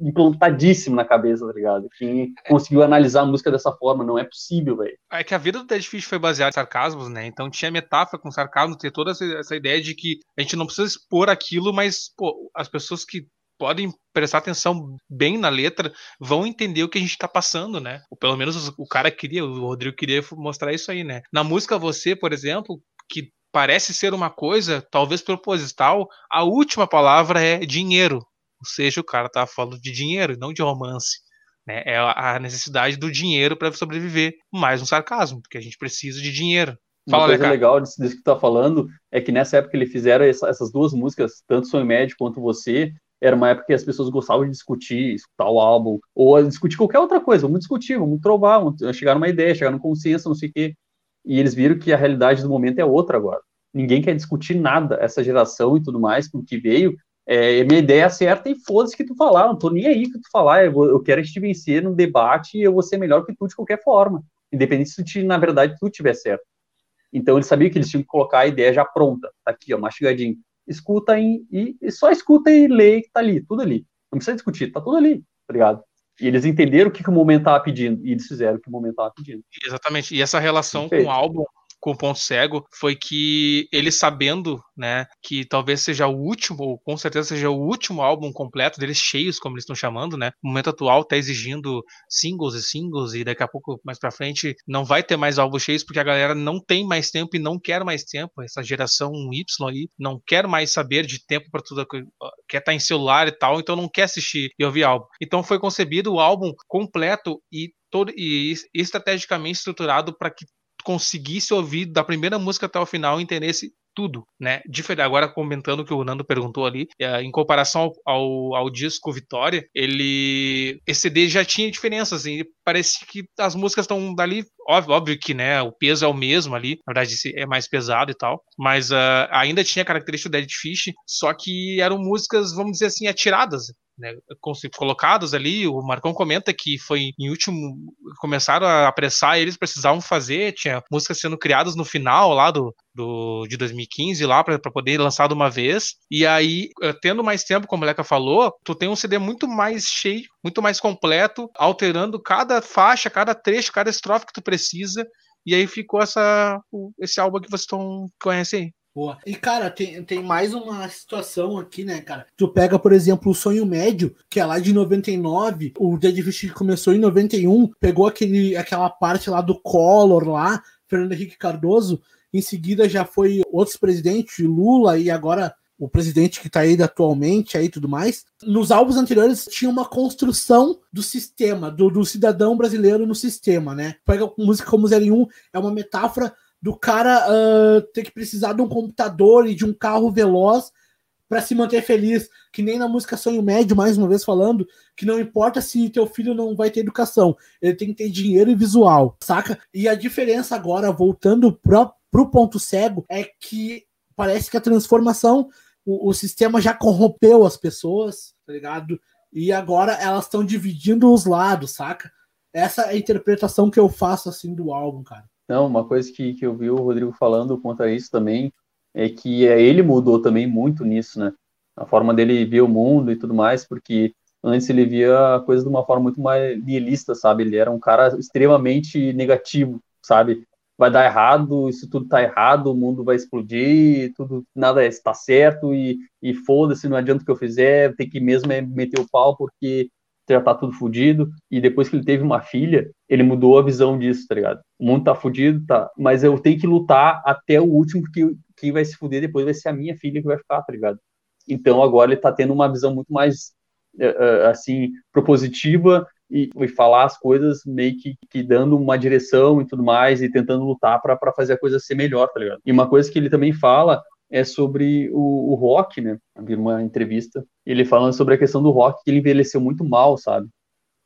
implantadíssimo na cabeça, tá ligado? Quem conseguiu analisar a música dessa forma, não é possível, velho. É que a vida do Dead Fish foi baseada em sarcasmos, né? Então tinha metáfora com sarcasmo, ter toda essa, essa ideia de que a gente não precisa expor aquilo, mas, pô, as pessoas que podem prestar atenção bem na letra vão entender o que a gente tá passando, né? Ou pelo menos o cara queria, o Rodrigo queria mostrar isso aí, né? Na música Você, por exemplo, que parece ser uma coisa, talvez proposital, a última palavra é dinheiro. Ou seja, o cara tá falando de dinheiro, não de romance. Né? É a necessidade do dinheiro para sobreviver. Mais um sarcasmo, porque a gente precisa de dinheiro. Fala, uma coisa né, legal disso, disso que tu tá falando é que nessa época que ele fizeram essa, essas duas músicas, tanto Sonho Médio quanto Você, era uma época que as pessoas gostavam de discutir, escutar o álbum, ou discutir qualquer outra coisa, vamos discutir, vamos trovar, vamos chegar numa ideia, chegar num consenso, não sei o quê. E eles viram que a realidade do momento é outra agora. Ninguém quer discutir nada, essa geração e tudo mais, com o que veio. É, minha ideia é certa e foda-se que tu falar, não tô nem aí que tu falar, eu, vou, eu quero te vencer num debate e eu vou ser melhor que tu de qualquer forma, independente se tu, na verdade, tu tiver certo. Então eles sabiam que eles tinham que colocar a ideia já pronta, tá aqui, ó, mastigadinho. Escuta e, e só escuta e lê que tá ali, tudo ali. Não precisa discutir, tá tudo ali. tá ligado? E eles entenderam o que, que o momento estava pedindo, e eles fizeram o que o momento estava pedindo. Exatamente. E essa relação Perfeito. com o álbum com o ponto cego foi que ele sabendo, né, que talvez seja o último, ou com certeza seja o último álbum completo deles cheios, como eles estão chamando, né? O momento atual tá exigindo singles e singles e daqui a pouco mais para frente não vai ter mais álbuns cheios porque a galera não tem mais tempo e não quer mais tempo. Essa geração Y aí não quer mais saber de tempo para tudo, quer estar tá em celular e tal, então não quer assistir e ouvir álbum. Então foi concebido o álbum completo e todo e estrategicamente estruturado para que conseguisse ouvir da primeira música até o final e entendesse tudo, né? Agora comentando o que o Nando perguntou ali, é, em comparação ao, ao, ao, disco Vitória, ele esse CD já tinha diferenças, assim, parece que as músicas estão dali, óbvio, óbvio, que né, o peso é o mesmo ali, na verdade é mais pesado e tal, mas uh, ainda tinha característica do Dead Fish, só que eram músicas, vamos dizer assim, atiradas, né, colocados ali. O Marcão comenta que foi em último. Começaram a apressar, eles precisavam fazer, tinha músicas sendo criadas no final lá do, do de 2015 lá para poder lançar de uma vez. E aí, eh, tendo mais tempo, como a Leca falou, tu tem um CD muito mais cheio, muito mais completo, alterando cada faixa, cada trecho, cada estrofe que tu precisa. E aí ficou essa, esse álbum que vocês estão conhecem aí. Boa. E, cara, tem, tem mais uma situação aqui, né, cara? Tu pega, por exemplo, o Sonho Médio, que é lá de 99, o Dead Fish começou em 91, pegou aquele, aquela parte lá do Collor lá, Fernando Henrique Cardoso, em seguida já foi outros presidentes, Lula e agora o presidente que está aí atualmente aí tudo mais. Nos álbuns anteriores tinha uma construção do sistema, do, do cidadão brasileiro no sistema, né? Pega música como 01, é uma metáfora do cara uh, ter que precisar de um computador e de um carro veloz para se manter feliz, que nem na música Sonho Médio, mais uma vez falando, que não importa se teu filho não vai ter educação, ele tem que ter dinheiro e visual, saca? E a diferença agora, voltando pro, pro ponto cego, é que parece que a transformação, o, o sistema já corrompeu as pessoas, tá ligado? E agora elas estão dividindo os lados, saca? Essa é a interpretação que eu faço, assim, do álbum, cara. Não, uma coisa que, que eu vi o Rodrigo falando contra isso também é que é, ele mudou também muito nisso, né? A forma dele ver o mundo e tudo mais, porque antes ele via a coisa de uma forma muito mais nihilista, sabe? Ele era um cara extremamente negativo, sabe? Vai dar errado, isso tudo tá errado, o mundo vai explodir, tudo nada está certo e, e foda-se, não adianta o que eu fizer, tem que mesmo é meter o pau porque já tá tudo fudido. E depois que ele teve uma filha, ele mudou a visão disso, tá ligado? O mundo tá fudido, tá. Mas eu tenho que lutar até o último, porque quem vai se fuder depois vai ser a minha filha que vai ficar, tá ligado? Então agora ele tá tendo uma visão muito mais, uh, assim, propositiva e, e, falar as coisas meio que, que, dando uma direção e tudo mais e tentando lutar para fazer a coisa ser melhor, tá ligado? E uma coisa que ele também fala é sobre o, o rock, né? Vi uma entrevista, ele falando sobre a questão do rock, que ele envelheceu muito mal, sabe?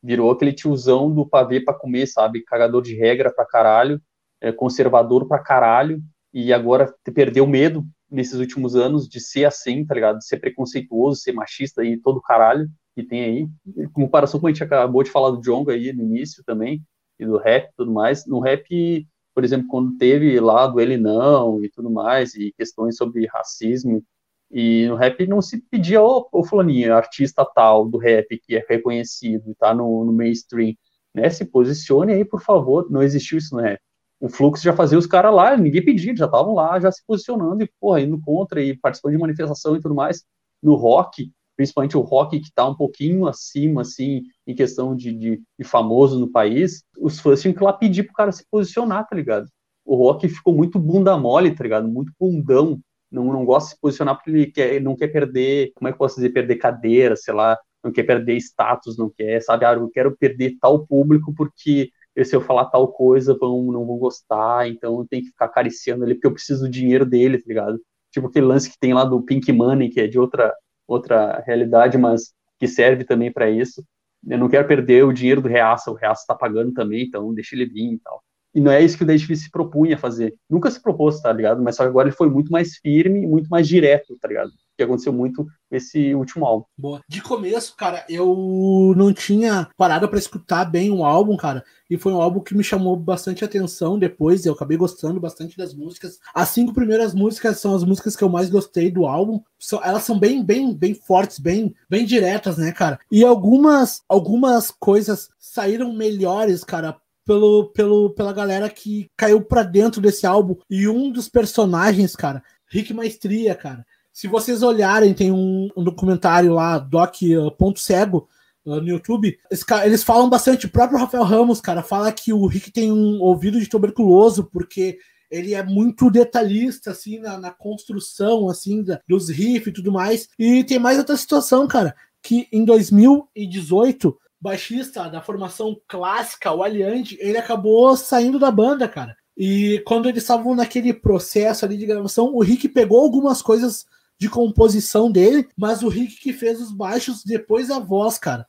Virou aquele tiozão do pavê para comer, sabe? Cagador de regra pra caralho, é, conservador pra caralho, e agora perdeu medo nesses últimos anos de ser assim, tá ligado? De ser preconceituoso, ser machista e todo caralho que tem aí. Em comparação com a gente acabou de falar do Jonga aí no início também, e do rap e tudo mais. No rap por exemplo, quando teve lá do Ele Não e tudo mais, e questões sobre racismo, e no rap não se pedia, ô, ô fulaninho, artista tal do rap que é reconhecido tá no, no mainstream, né, se posicione aí, por favor, não existiu isso no rap. O fluxo já fazia os caras lá, ninguém pedia, já estavam lá, já se posicionando e, porra, indo contra e participando de manifestação e tudo mais. No rock, principalmente o rock que está um pouquinho acima, assim, em questão de, de, de, famoso no país, os fãs tinham que lá pedir pro cara se posicionar, tá ligado? O rock ficou muito bunda mole, tá ligado? Muito bundão. Não, não gosta de se posicionar porque ele, quer, não quer perder, como é que eu posso dizer, perder cadeira, sei lá, não quer perder status, não quer, sabe? Ah, eu quero perder tal público porque se eu falar tal coisa, vão, não vão gostar, então tem que ficar acariciando ele porque eu preciso do dinheiro dele, tá ligado? Tipo aquele lance que tem lá do Pink Money, que é de outra, outra realidade, mas que serve também para isso. Eu não quero perder o dinheiro do Reaça, o Reaça está pagando também, então deixa ele vir e tal. E não é isso que o David se propunha fazer. Nunca se propôs, tá ligado? Mas só agora ele foi muito mais firme, muito mais direto, tá ligado? Que aconteceu muito esse último álbum. Boa. De começo, cara, eu não tinha parado para escutar bem o álbum, cara. E foi um álbum que me chamou bastante atenção depois. Eu acabei gostando bastante das músicas. As cinco primeiras músicas são as músicas que eu mais gostei do álbum. elas são bem, bem, bem fortes, bem, bem diretas, né, cara? E algumas, algumas coisas saíram melhores, cara, pelo, pelo, pela galera que caiu pra dentro desse álbum. E um dos personagens, cara, Rick Maestria, cara. Se vocês olharem, tem um, um documentário lá, Doc uh, Ponto Cego, uh, no YouTube. Eles falam bastante. O próprio Rafael Ramos, cara, fala que o Rick tem um ouvido de tuberculoso, porque ele é muito detalhista, assim, na, na construção, assim, da, dos riffs e tudo mais. E tem mais outra situação, cara, que em 2018 baixista da formação clássica, o Aliante, ele acabou saindo da banda, cara. E quando eles estavam naquele processo ali de gravação, o Rick pegou algumas coisas de composição dele, mas o Rick que fez os baixos depois a voz, cara.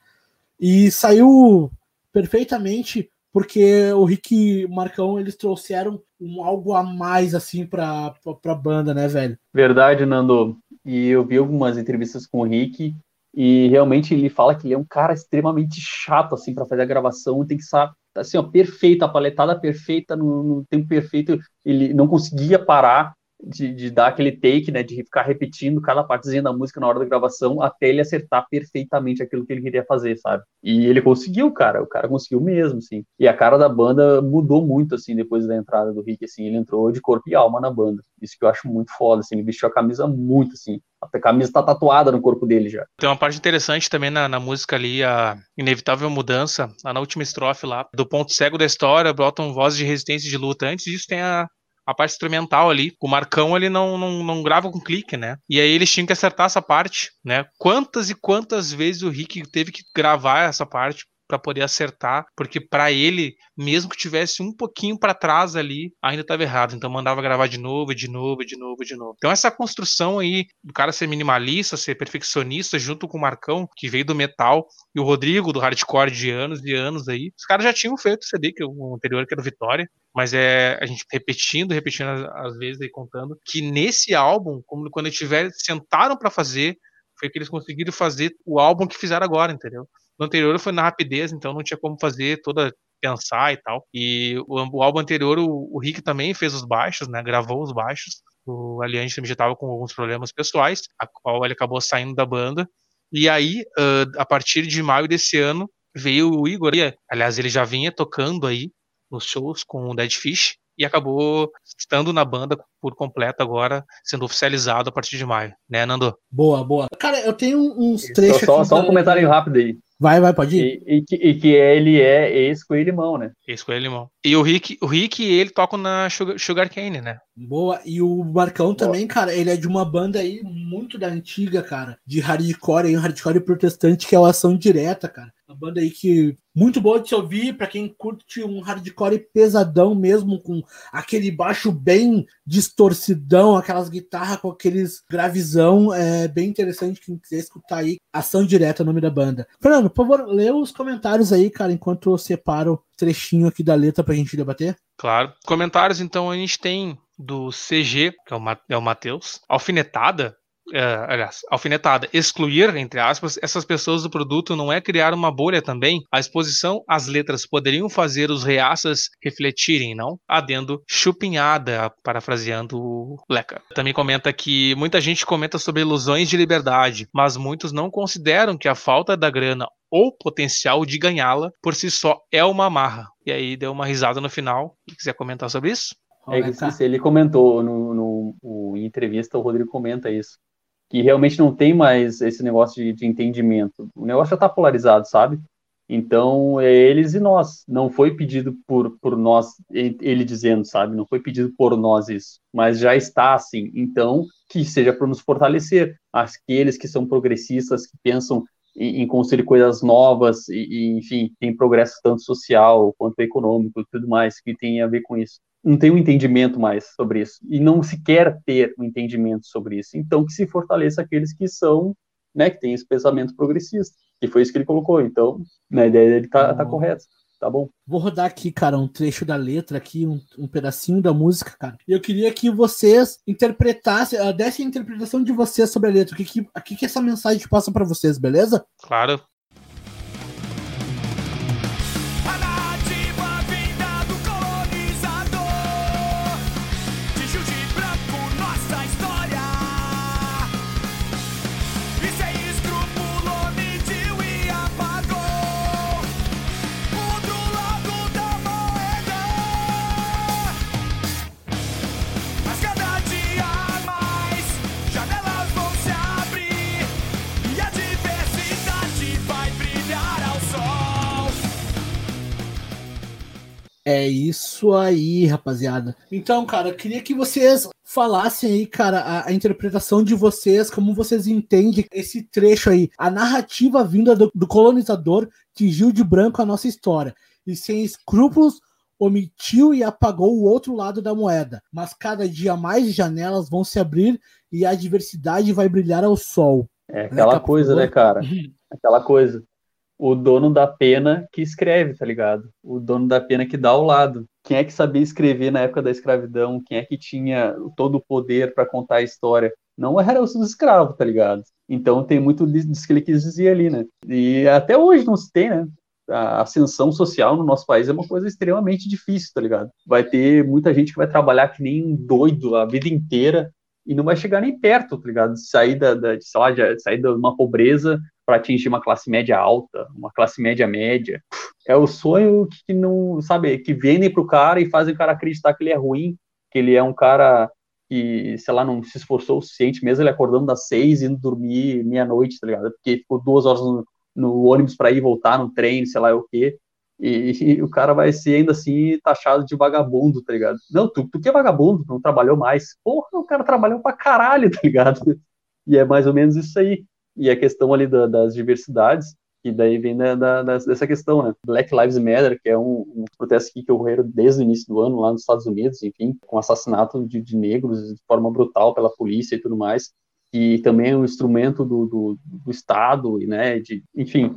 E saiu perfeitamente porque o Rick e o Marcão eles trouxeram um algo a mais assim para pra banda, né, velho? Verdade, Nando. E eu vi algumas entrevistas com o Rick e realmente ele fala que ele é um cara extremamente chato, assim, para fazer a gravação, tem que estar, assim, ó, perfeita, a paletada perfeita, no, no tempo perfeito, ele não conseguia parar, de, de, dar aquele take, né, de ficar repetindo cada partezinha da música na hora da gravação até ele acertar perfeitamente aquilo que ele queria fazer, sabe? E ele conseguiu, cara, o cara conseguiu mesmo, assim. E a cara da banda mudou muito, assim, depois da entrada do Rick, assim, ele entrou de corpo e alma na banda. Isso que eu acho muito foda, assim, ele vestiu a camisa muito, assim. A camisa tá tatuada no corpo dele já. Tem uma parte interessante também na, na música ali, a inevitável mudança, lá na última estrofe lá, do ponto cego da história, brotam vozes de resistência e de luta. Antes disso tem a, a parte instrumental ali. O Marcão ele não, não, não grava com clique, né? E aí eles tinham que acertar essa parte, né? Quantas e quantas vezes o Rick teve que gravar essa parte para poder acertar, porque para ele, mesmo que tivesse um pouquinho para trás ali, ainda estava errado. Então mandava gravar de novo, de novo, de novo, de novo. Então essa construção aí do cara ser minimalista, ser perfeccionista, junto com o Marcão, que veio do metal, e o Rodrigo do hardcore de anos e anos aí, os caras já tinham feito o CD, que o anterior que era Vitória, mas é a gente repetindo, repetindo às vezes aí contando, que nesse álbum, como quando eles tiver, sentaram para fazer, foi que eles conseguiram fazer o álbum que fizeram agora, entendeu? No anterior foi na rapidez, então não tinha como fazer toda pensar e tal. E o, o álbum anterior, o, o, Rick também fez os baixos, né? Gravou os baixos. O Aliante também já estava com alguns problemas pessoais, a qual ele acabou saindo da banda. E aí, uh, a partir de maio desse ano, veio o Igor. Aliás, ele já vinha tocando aí nos shows com o Dead Fish e acabou estando na banda por completo agora, sendo oficializado a partir de maio, né, Nando? Boa, boa. Cara, eu tenho uns trechos. Só, só, só um comentário rápido aí. Vai, vai, pode ir. E, e, que, e que ele é ex-coelho limão, né? Ex-coelho limão. E o Rick, o Rick e ele tocam na Sugar, Sugar Cane, né? Boa. E o Marcão Boa. também, cara, ele é de uma banda aí muito da antiga, cara. De hardcore aí, um hardcore protestante, que é o Ação Direta, cara. Uma banda aí que muito boa de se ouvir para quem curte um hardcore pesadão mesmo, com aquele baixo bem distorcidão, aquelas guitarras com aqueles gravizão. É bem interessante quem quiser escutar aí. Ação Direta, é o nome da banda. Fernando, por favor, lê os comentários aí, cara, enquanto eu separo trechinho aqui da letra pra gente debater. Claro. Comentários, então, a gente tem do CG, que é o, é o Matheus. Alfinetada, Uh, aliás, alfinetada, excluir, entre aspas, essas pessoas do produto não é criar uma bolha também? A exposição às letras poderiam fazer os reaças refletirem, não? Adendo chupinhada, parafraseando o Leca. Também comenta que muita gente comenta sobre ilusões de liberdade, mas muitos não consideram que a falta da grana ou potencial de ganhá-la por si só é uma amarra. E aí deu uma risada no final. Se quiser comentar sobre isso? É, isso, ele comentou no, no, no, em entrevista, o Rodrigo comenta isso que realmente não tem mais esse negócio de, de entendimento. O negócio já está polarizado, sabe? Então, é eles e nós. Não foi pedido por, por nós, ele dizendo, sabe? Não foi pedido por nós isso. Mas já está assim. Então, que seja para nos fortalecer. Aqueles que são progressistas, que pensam em, em construir coisas novas, e, e, enfim, tem progresso tanto social quanto econômico e tudo mais que tem a ver com isso não tem um entendimento mais sobre isso e não se quer ter um entendimento sobre isso. Então que se fortaleça aqueles que são, né, que têm esse pensamento progressista. E foi isso que ele colocou. Então, na ideia dele tá, tá correto. Tá bom. Vou rodar aqui, cara, um trecho da letra aqui, um, um pedacinho da música, cara. E eu queria que vocês interpretassem, uh, dessem a interpretação de vocês sobre a letra. O que, que, o que, que essa mensagem passa para vocês, beleza? Claro. É isso aí, rapaziada. Então, cara, eu queria que vocês falassem aí, cara, a, a interpretação de vocês, como vocês entendem esse trecho aí. A narrativa vinda do, do colonizador tingiu de branco a nossa história. E sem escrúpulos, omitiu e apagou o outro lado da moeda. Mas cada dia mais janelas vão se abrir e a diversidade vai brilhar ao sol. É aquela Capo, coisa, né, cara? Aquela coisa. O dono da pena que escreve, tá ligado? O dono da pena que dá o lado. Quem é que sabia escrever na época da escravidão? Quem é que tinha todo o poder para contar a história? Não era os escravos, tá ligado? Então tem muito disso que ele quis dizer ali, né? E até hoje não se tem, né? A ascensão social no nosso país é uma coisa extremamente difícil, tá ligado? Vai ter muita gente que vai trabalhar que nem um doido a vida inteira e não vai chegar nem perto, tá ligado? De sair da, da de, lá, de sair de uma pobreza para atingir uma classe média alta, uma classe média média. É o sonho que não, sabe, que vendem pro cara e fazem o cara acreditar que ele é ruim, que ele é um cara que, sei lá, não se esforçou o suficiente, mesmo ele acordando das seis e indo dormir meia-noite, tá ligado? Porque ficou duas horas no, no ônibus para ir voltar, no trem, sei lá o quê. E, e, o cara vai ser ainda assim taxado de vagabundo, tá ligado? Não, tu, tu que é vagabundo, não trabalhou mais. Porra, o cara trabalhou pra caralho, tá ligado? E é mais ou menos isso aí. E a questão ali da, das diversidades, que daí vem da, dessa questão, né? Black Lives Matter, que é um, um protesto que ocorreram desde o início do ano lá nos Estados Unidos, enfim, com assassinato de, de negros de forma brutal pela polícia e tudo mais, e também é um instrumento do, do, do Estado, né? De, enfim,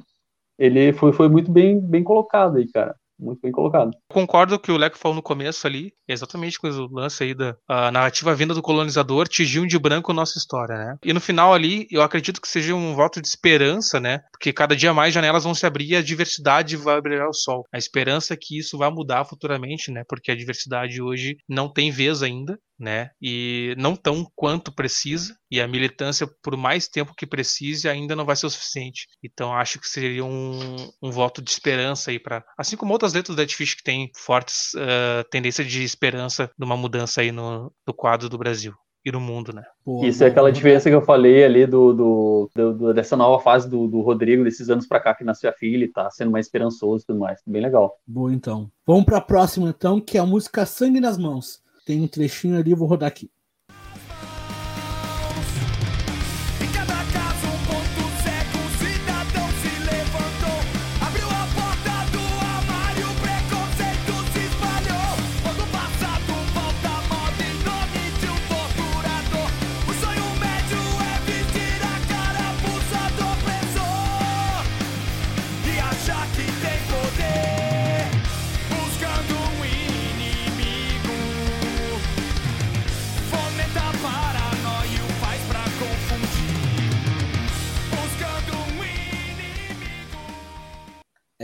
ele foi, foi muito bem, bem colocado aí, cara. Muito bem colocado. Concordo que o Leco falou no começo ali, exatamente com o lance aí da narrativa vinda do colonizador, tingiu de branco nossa história, né? E no final ali, eu acredito que seja um voto de esperança, né? Porque cada dia mais janelas vão se abrir e a diversidade vai brilhar o sol. A esperança é que isso vai mudar futuramente, né? Porque a diversidade hoje não tem vez ainda, né? E não tão quanto precisa, e a militância, por mais tempo que precise, ainda não vai ser o suficiente. Então acho que seria um, um voto de esperança aí para, assim como outras letras da Dead Fish que tem fortes uh, tendência de esperança de uma mudança aí no, no quadro do Brasil e no mundo, né? Isso é aquela diferença que eu falei ali do, do, do, do dessa nova fase do, do, Rodrigo, desses anos pra cá que nasceu a filha e tá sendo mais esperançoso e tudo mais. Bem legal. Boa, então. Vamos pra próxima, então, que é a música Sangue nas Mãos. Tem um trechinho ali, vou rodar aqui.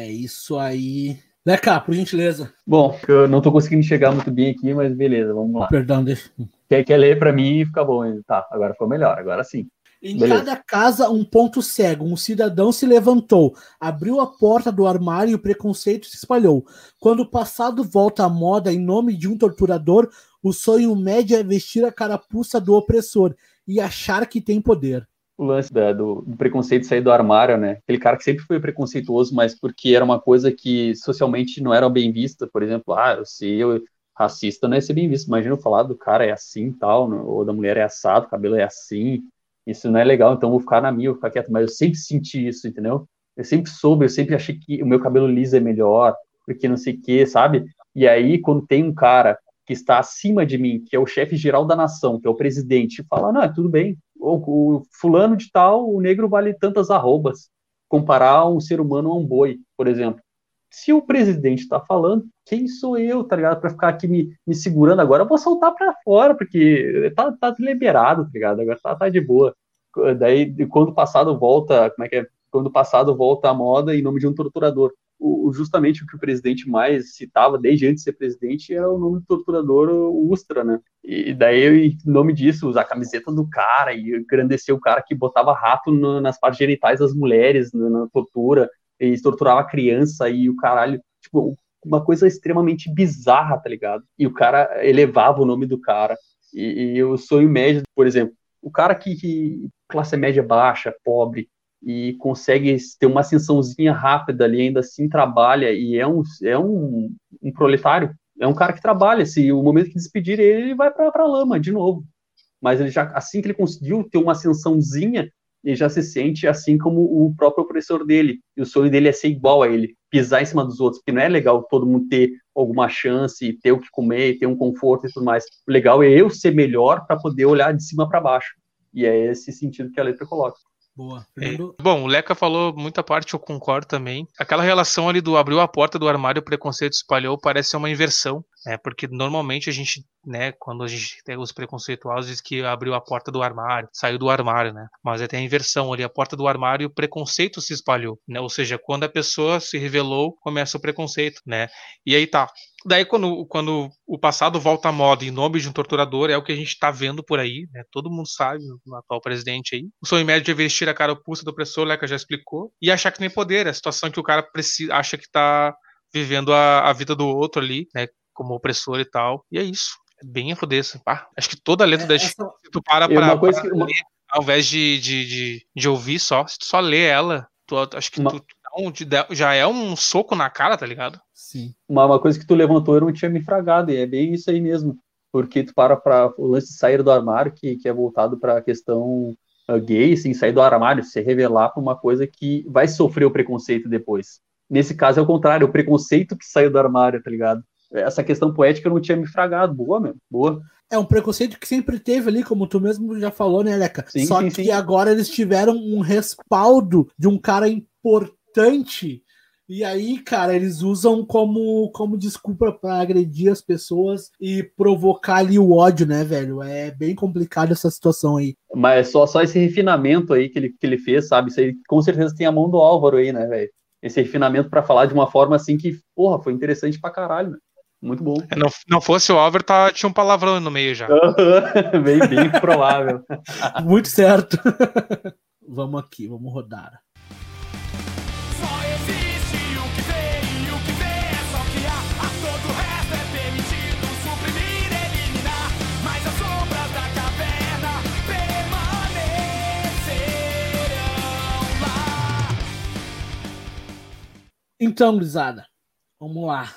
É isso aí. Leca, por gentileza. Bom, eu não tô conseguindo chegar muito bem aqui, mas beleza, vamos lá. Perdão, deixa. Quer, quer ler pra mim e fica bom. Tá, agora ficou melhor, agora sim. Em Beleza. cada casa, um ponto cego. Um cidadão se levantou, abriu a porta do armário e o preconceito se espalhou. Quando o passado volta à moda em nome de um torturador, o sonho médio é vestir a carapuça do opressor e achar que tem poder. O lance da- do, do preconceito sair do armário, né? Aquele cara que sempre foi preconceituoso, mas porque era uma coisa que socialmente não era bem vista. Por exemplo, ah, sei, eu, racista não é ser bem visto. Imagina eu falar do cara é assim tal, né? ou da mulher é assado, o cabelo é assim. Isso não é legal, então vou ficar na minha, vou ficar quieto. Mas eu sempre senti isso, entendeu? Eu sempre soube, eu sempre achei que o meu cabelo liso é melhor, porque não sei o que, sabe? E aí, quando tem um cara que está acima de mim, que é o chefe geral da nação, que é o presidente, fala, não, é tudo bem. O, o fulano de tal, o negro vale tantas arrobas. Comparar um ser humano a um boi, por exemplo. se o presidente tá falando, quem sou eu, tá ligado? Pra ficar aqui me, me segurando agora, eu vou soltar pra fora, porque tá, tá liberado, tá ligado? Agora tá, tá de boa. Daí, quando o passado volta, como é que é? Quando o passado volta à moda em nome de um torturador. O, justamente o que o presidente mais citava desde antes de ser presidente era o nome do torturador Ustra, né? E daí, em nome disso, usar a camiseta do cara e engrandecer o cara que botava rato no, nas partes genitais das mulheres na, na tortura, e torturava a criança e o caralho. Tipo, uma coisa extremamente bizarra, tá ligado? E o cara elevava o nome do cara. E, e o sonho médio, por exemplo, o cara que, que classe média baixa, pobre, e consegue ter uma ascensãozinha rápida ali, ainda assim trabalha e é um, é um, um proletário, é um cara que trabalha, se o momento que despedir ele, ele vai para a lama de novo. Mas ele já, assim que ele conseguiu ter uma ascensãozinha, ele já se sente assim como o próprio opressor dele, e o sonho dele é ser igual a ele, pisar em cima dos outros, porque não é legal todo mundo ter alguma chance, ter o que comer, ter um conforto e tudo mais. O legal é eu ser melhor para poder olhar de cima para baixo. E é esse sentido que a letra coloca. Boa. É, bom, o Leca falou muita parte, eu concordo também. Aquela relação ali do abriu a porta do armário, o preconceito espalhou, parece ser uma inversão. É, porque normalmente a gente, né, quando a gente tem os preconceituosos, diz que abriu a porta do armário, saiu do armário, né? Mas é até a inversão ali, a porta do armário o preconceito se espalhou, né? Ou seja, quando a pessoa se revelou, começa o preconceito, né? E aí tá. Daí quando, quando o passado volta à moda em nome de um torturador, é o que a gente tá vendo por aí, né? Todo mundo sabe, o atual presidente aí. O sonho médio é vestir a cara opulsa do opressor, o Leca já explicou. E achar que tem poder, a situação que o cara precisa, acha que tá vivendo a, a vida do outro ali, né? como opressor e tal. E é isso. É bem afodessa. Ah, acho que toda a letra é, da essa... tu para pra, pra que... ler, ao invés de, de, de, de, ouvir só, se tu só lê ela, tu, acho que uma... tu já é um soco na cara, tá ligado? Sim. Uma, uma coisa que tu levantou eu não tinha me fragado, e é bem isso aí mesmo. Porque tu para para o lance de sair do armário, que, que é voltado para a questão uh, gay, assim, sair do armário, se revelar para uma coisa que vai sofrer o preconceito depois. Nesse caso é o contrário, o preconceito que saiu do armário, tá ligado? essa questão poética eu não tinha me fragado. Boa, meu. Boa. É um preconceito que sempre teve ali, como tu mesmo já falou, né, Leca? Sim, Só sim, que sim. agora eles tiveram um respaldo de um cara importante. E aí, cara, eles usam como, como desculpa para agredir as pessoas e provocar ali o ódio, né, velho? É bem complicado essa situação aí. Mas só, só esse refinamento aí que ele, que ele fez, sabe? Isso aí com certeza tem a mão do Álvaro aí, né, velho? Esse refinamento para falar de uma forma assim que, porra, foi interessante pra caralho, né? Muito bom. É, não, não fosse o Over, tá, tinha um palavrão no meio já. bem, bem provável. Muito certo. vamos aqui, vamos rodar. Então, Grisada, vamos lá.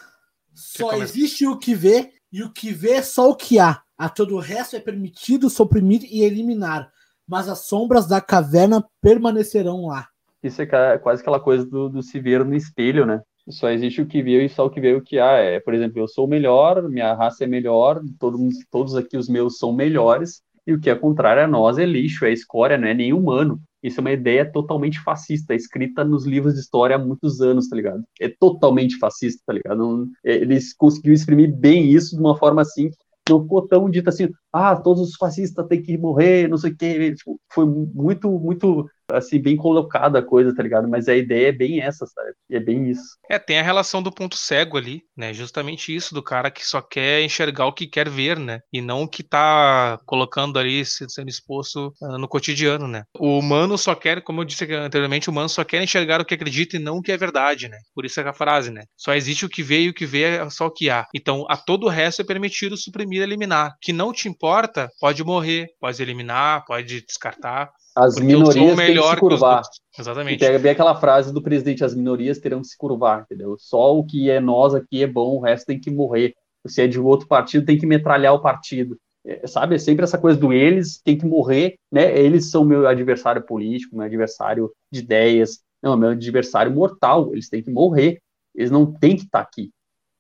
Só existe o que vê, e o que vê é só o que há. A todo o resto é permitido suprimir e eliminar, mas as sombras da caverna permanecerão lá. Isso é quase aquela coisa do, do se ver no espelho, né? Só existe o que vê e só o que vê o que há. É, por exemplo, eu sou melhor, minha raça é melhor, todo, todos aqui os meus são melhores, e o que é contrário a nós é lixo, é escória, não é nem humano. Isso é uma ideia totalmente fascista, escrita nos livros de história há muitos anos, tá ligado? É totalmente fascista, tá ligado? Eles conseguiram exprimir bem isso de uma forma assim não ficou tão dito assim, ah, todos os fascistas têm que morrer, não sei o quê. Tipo, foi muito, muito assim, bem colocada a coisa, tá ligado? Mas a ideia é bem essa, sabe? É bem isso. É, tem a relação do ponto cego ali, né? Justamente isso, do cara que só quer enxergar o que quer ver, né? E não o que tá colocando ali, sendo exposto uh, no cotidiano, né? O humano só quer, como eu disse anteriormente, o humano só quer enxergar o que acredita e não o que é verdade, né? Por isso é a frase, né? Só existe o que vê e o que vê é só o que há. Então, a todo o resto é permitido suprimir eliminar. Que não te importa, pode morrer, pode eliminar, pode descartar as minorias têm que se curvar. Exatamente. E pega bem aquela frase do presidente, as minorias terão que se curvar, entendeu? Só o que é nós aqui é bom, o resto tem que morrer. Se é de outro partido, tem que metralhar o partido. É, sabe, é sempre essa coisa do eles tem que morrer, né? Eles são meu adversário político, meu adversário de ideias, não, meu adversário mortal, eles têm que morrer. Eles não têm que estar tá aqui.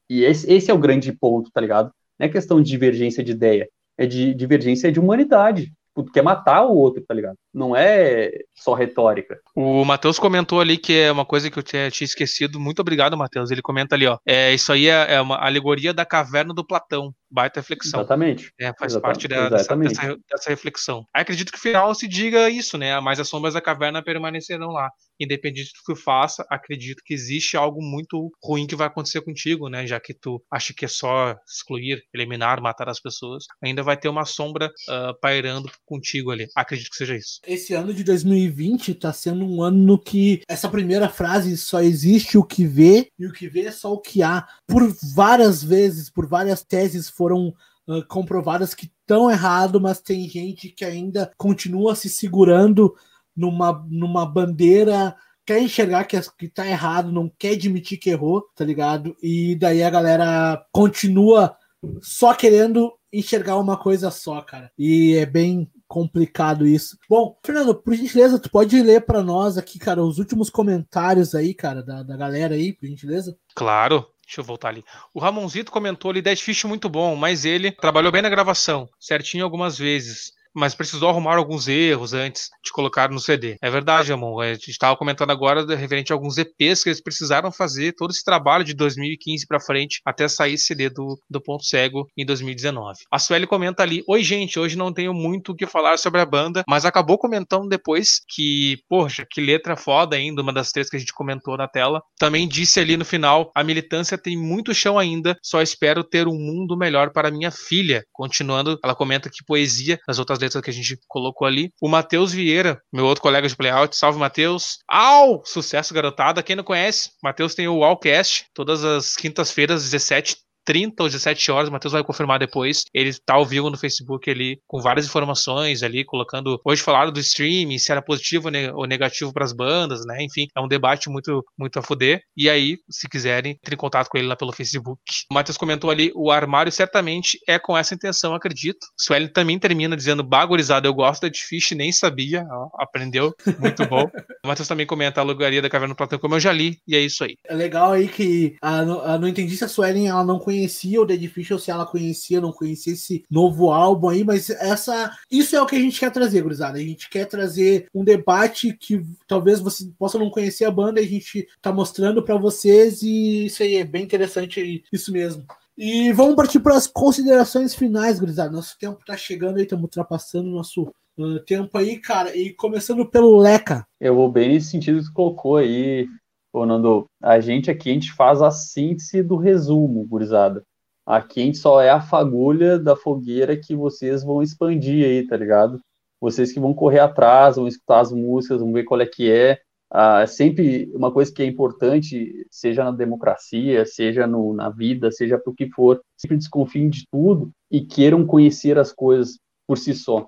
E esse, esse é o grande ponto, tá ligado? Não é questão de divergência de ideia, é de divergência de humanidade tu quer matar o outro, tá ligado? Não é só retórica. O Matheus comentou ali que é uma coisa que eu tinha, tinha esquecido. Muito obrigado, Matheus. Ele comenta ali, ó. É, isso aí é, é uma alegoria da caverna do Platão. Baita reflexão. Exatamente. É, faz Exata- parte da- dessa, exatamente. dessa, dessa reflexão. Aí acredito que no final se diga isso, né? Mas as sombras da caverna permanecerão lá. Independente do que tu faça, acredito que existe algo muito ruim que vai acontecer contigo, né? Já que tu acha que é só excluir, eliminar, matar as pessoas. Ainda vai ter uma sombra ah, pairando contigo ali. Acredito que seja isso. Esse ano de 2020 tá sendo um ano no que essa primeira frase só existe o que vê e o que vê é só o que há. Por várias vezes, por várias teses foram ah, comprovadas que estão errado, mas tem gente que ainda continua se segurando numa, numa bandeira, quer enxergar que, que tá errado, não quer admitir que errou, tá ligado? E daí a galera continua só querendo enxergar uma coisa só, cara. E é bem complicado isso. Bom, Fernando, por gentileza, tu pode ler pra nós aqui, cara, os últimos comentários aí, cara, da, da galera aí, por gentileza? Claro. Deixa eu voltar ali. O Ramonzito comentou ali, Dead Fish muito bom, mas ele trabalhou bem na gravação, certinho algumas vezes. Mas precisou arrumar alguns erros antes de colocar no CD. É verdade, Ramon. A gente estava comentando agora referente a alguns EPs que eles precisaram fazer todo esse trabalho de 2015 para frente até sair CD do, do Ponto Cego em 2019. A Sueli comenta ali: Oi, gente, hoje não tenho muito o que falar sobre a banda, mas acabou comentando depois que, poxa, que letra foda ainda, uma das três que a gente comentou na tela. Também disse ali no final: a militância tem muito chão ainda, só espero ter um mundo melhor para minha filha. Continuando, ela comenta que poesia, nas outras letras que a gente colocou ali. O Matheus Vieira, meu outro colega de playout, salve Matheus. Au! Sucesso, garotada. Quem não conhece, Matheus tem o Allcast, todas as quintas-feiras, 17 30 ou 17 horas, o Matheus vai confirmar depois. Ele tá ao vivo no Facebook ali, com várias informações ali, colocando. Hoje falaram do streaming, se era positivo ou ne- ou negativo para as bandas, né? Enfim, é um debate muito, muito a fuder. E aí, se quiserem, entre em contato com ele lá pelo Facebook. O Matheus comentou ali: o armário certamente é com essa intenção, acredito. Suelen também termina dizendo: bagurizado, eu gosto de Fish, nem sabia. Ó, aprendeu, muito bom. o Matheus também comenta a alugaria da Caverna do Platão, como eu já li, e é isso aí. É legal aí que a, a, não entendi se a Suelen ela não conhecia o Dead Fish ou se ela conhecia, não conhecia esse novo álbum aí, mas essa isso é o que a gente quer trazer, gurizada. A gente quer trazer um debate que talvez você possa não conhecer a banda a gente tá mostrando para vocês e isso aí é bem interessante, isso mesmo. E vamos partir para as considerações finais, gurizada. Nosso tempo tá chegando aí, estamos ultrapassando o nosso uh, tempo aí, cara. E começando pelo Leca. Eu vou bem nesse sentido que colocou aí, ô Nando. A gente aqui, a gente faz a síntese do resumo, gurizada. Aqui a gente só é a fagulha da fogueira que vocês vão expandir aí, tá ligado? Vocês que vão correr atrás, vão escutar as músicas, vão ver qual é que é. Ah, sempre uma coisa que é importante, seja na democracia, seja no, na vida, seja para o que for, sempre desconfiem de tudo e queiram conhecer as coisas por si só.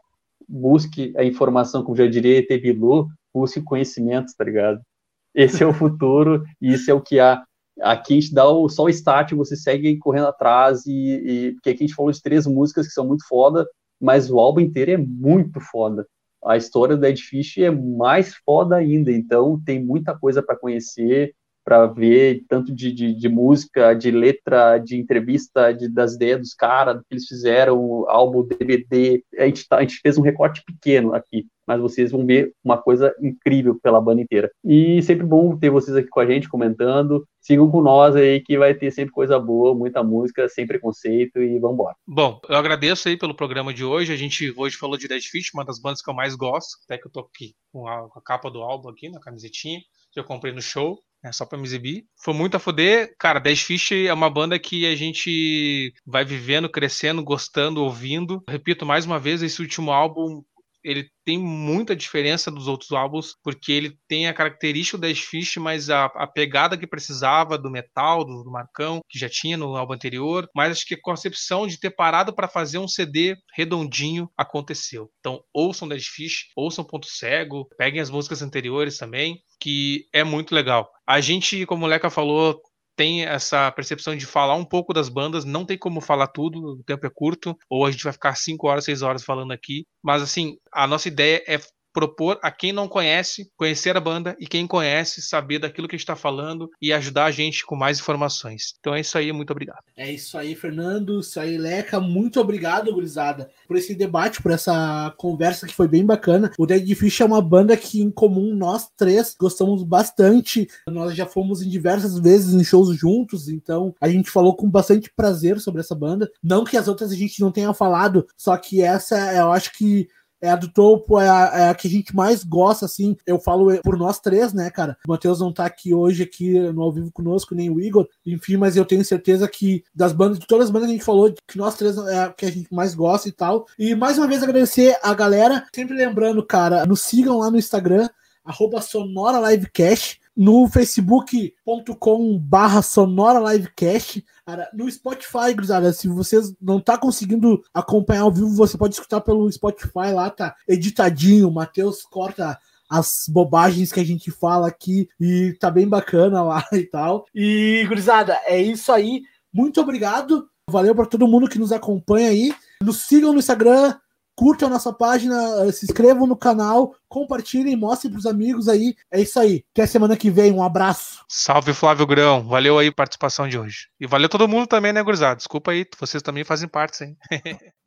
Busque a informação, como já diria Bilu, busque conhecimentos, tá ligado? Esse é o futuro e isso é o que há. Aqui a gente dá o, só o start, você segue correndo atrás, e, e porque aqui a gente falou de três músicas que são muito foda, mas o álbum inteiro é muito foda. A história do Dead Fish é mais foda ainda, então tem muita coisa para conhecer, para ver, tanto de, de, de, música, de letra, de entrevista, de, das ideias dos caras, do que eles fizeram, álbum, DVD. A gente, tá, a gente fez um recorte pequeno aqui, mas vocês vão ver uma coisa incrível pela banda inteira. E sempre bom ter vocês aqui com a gente, comentando. Sigam com nós aí, que vai ter sempre coisa boa, muita música, sem preconceito e vamos embora. Bom, eu agradeço aí pelo programa de hoje. A gente hoje falou de Dead Fish, uma das bandas que eu mais gosto. Até que eu tô aqui com a, com a capa do álbum aqui, na camisetinha, que eu comprei no show. É só pra me exibir. Foi muito a foder. Cara, Dead Fish é uma banda que a gente vai vivendo, crescendo, gostando, ouvindo. Repito mais uma vez, esse último álbum ele tem muita diferença dos outros álbuns, porque ele tem a característica do Dead Fish, mas a, a, pegada que precisava do metal, do, do, Marcão, que já tinha no álbum anterior, mas acho que a concepção de ter parado para fazer um CD redondinho aconteceu. Então, ouçam Dead Fish, ouçam Ponto Cego, peguem as músicas anteriores também, que é muito legal. A gente, como o Leca falou, tem essa percepção de falar um pouco das bandas, não tem como falar tudo, o tempo é curto, ou a gente vai ficar 5 horas, 6 horas falando aqui, mas assim, a nossa ideia é propor a quem não conhece conhecer a banda e quem conhece saber daquilo que está falando e ajudar a gente com mais informações. Então é isso aí, muito obrigado. É isso aí, Fernando. Isso aí, Leca. Muito obrigado, gurizada, por esse debate, por essa conversa que foi bem bacana. O Dead Fish é uma banda que, em comum, nós três gostamos bastante. Nós já fomos em diversas vezes em shows juntos, então a gente falou com bastante prazer sobre essa banda. Não que as outras a gente não tenha falado, só que essa eu acho que é a do topo, é a, é a, que a gente mais gosta, assim. Eu falo por nós três, né, cara? O Matheus não tá aqui hoje, aqui no ao vivo conosco, nem o Igor, enfim, mas eu tenho certeza que das bandas, de todas as bandas que a gente falou, que nós três é a que a gente mais gosta e tal. E mais uma vez agradecer a galera, sempre lembrando, cara, nos sigam lá no Instagram, arroba Sonora Livecast no facebook.com barra sonora livecast, no Spotify, gurizada, se vocês não tá conseguindo acompanhar ao vivo, você pode escutar pelo Spotify lá, tá editadinho, o Matheus corta as bobagens que a gente fala aqui e tá bem bacana lá e tal. E, gurizada, é isso aí. Muito obrigado. Valeu para todo mundo que nos acompanha aí. Nos sigam no Instagram, curtam a nossa página, se inscrevam no canal, compartilhem, mostrem pros amigos aí. É isso aí. Até semana que vem. Um abraço. Salve Flávio Grão. Valeu aí a participação de hoje. E valeu todo mundo também, né, gurizada? Desculpa aí, vocês também fazem parte, hein?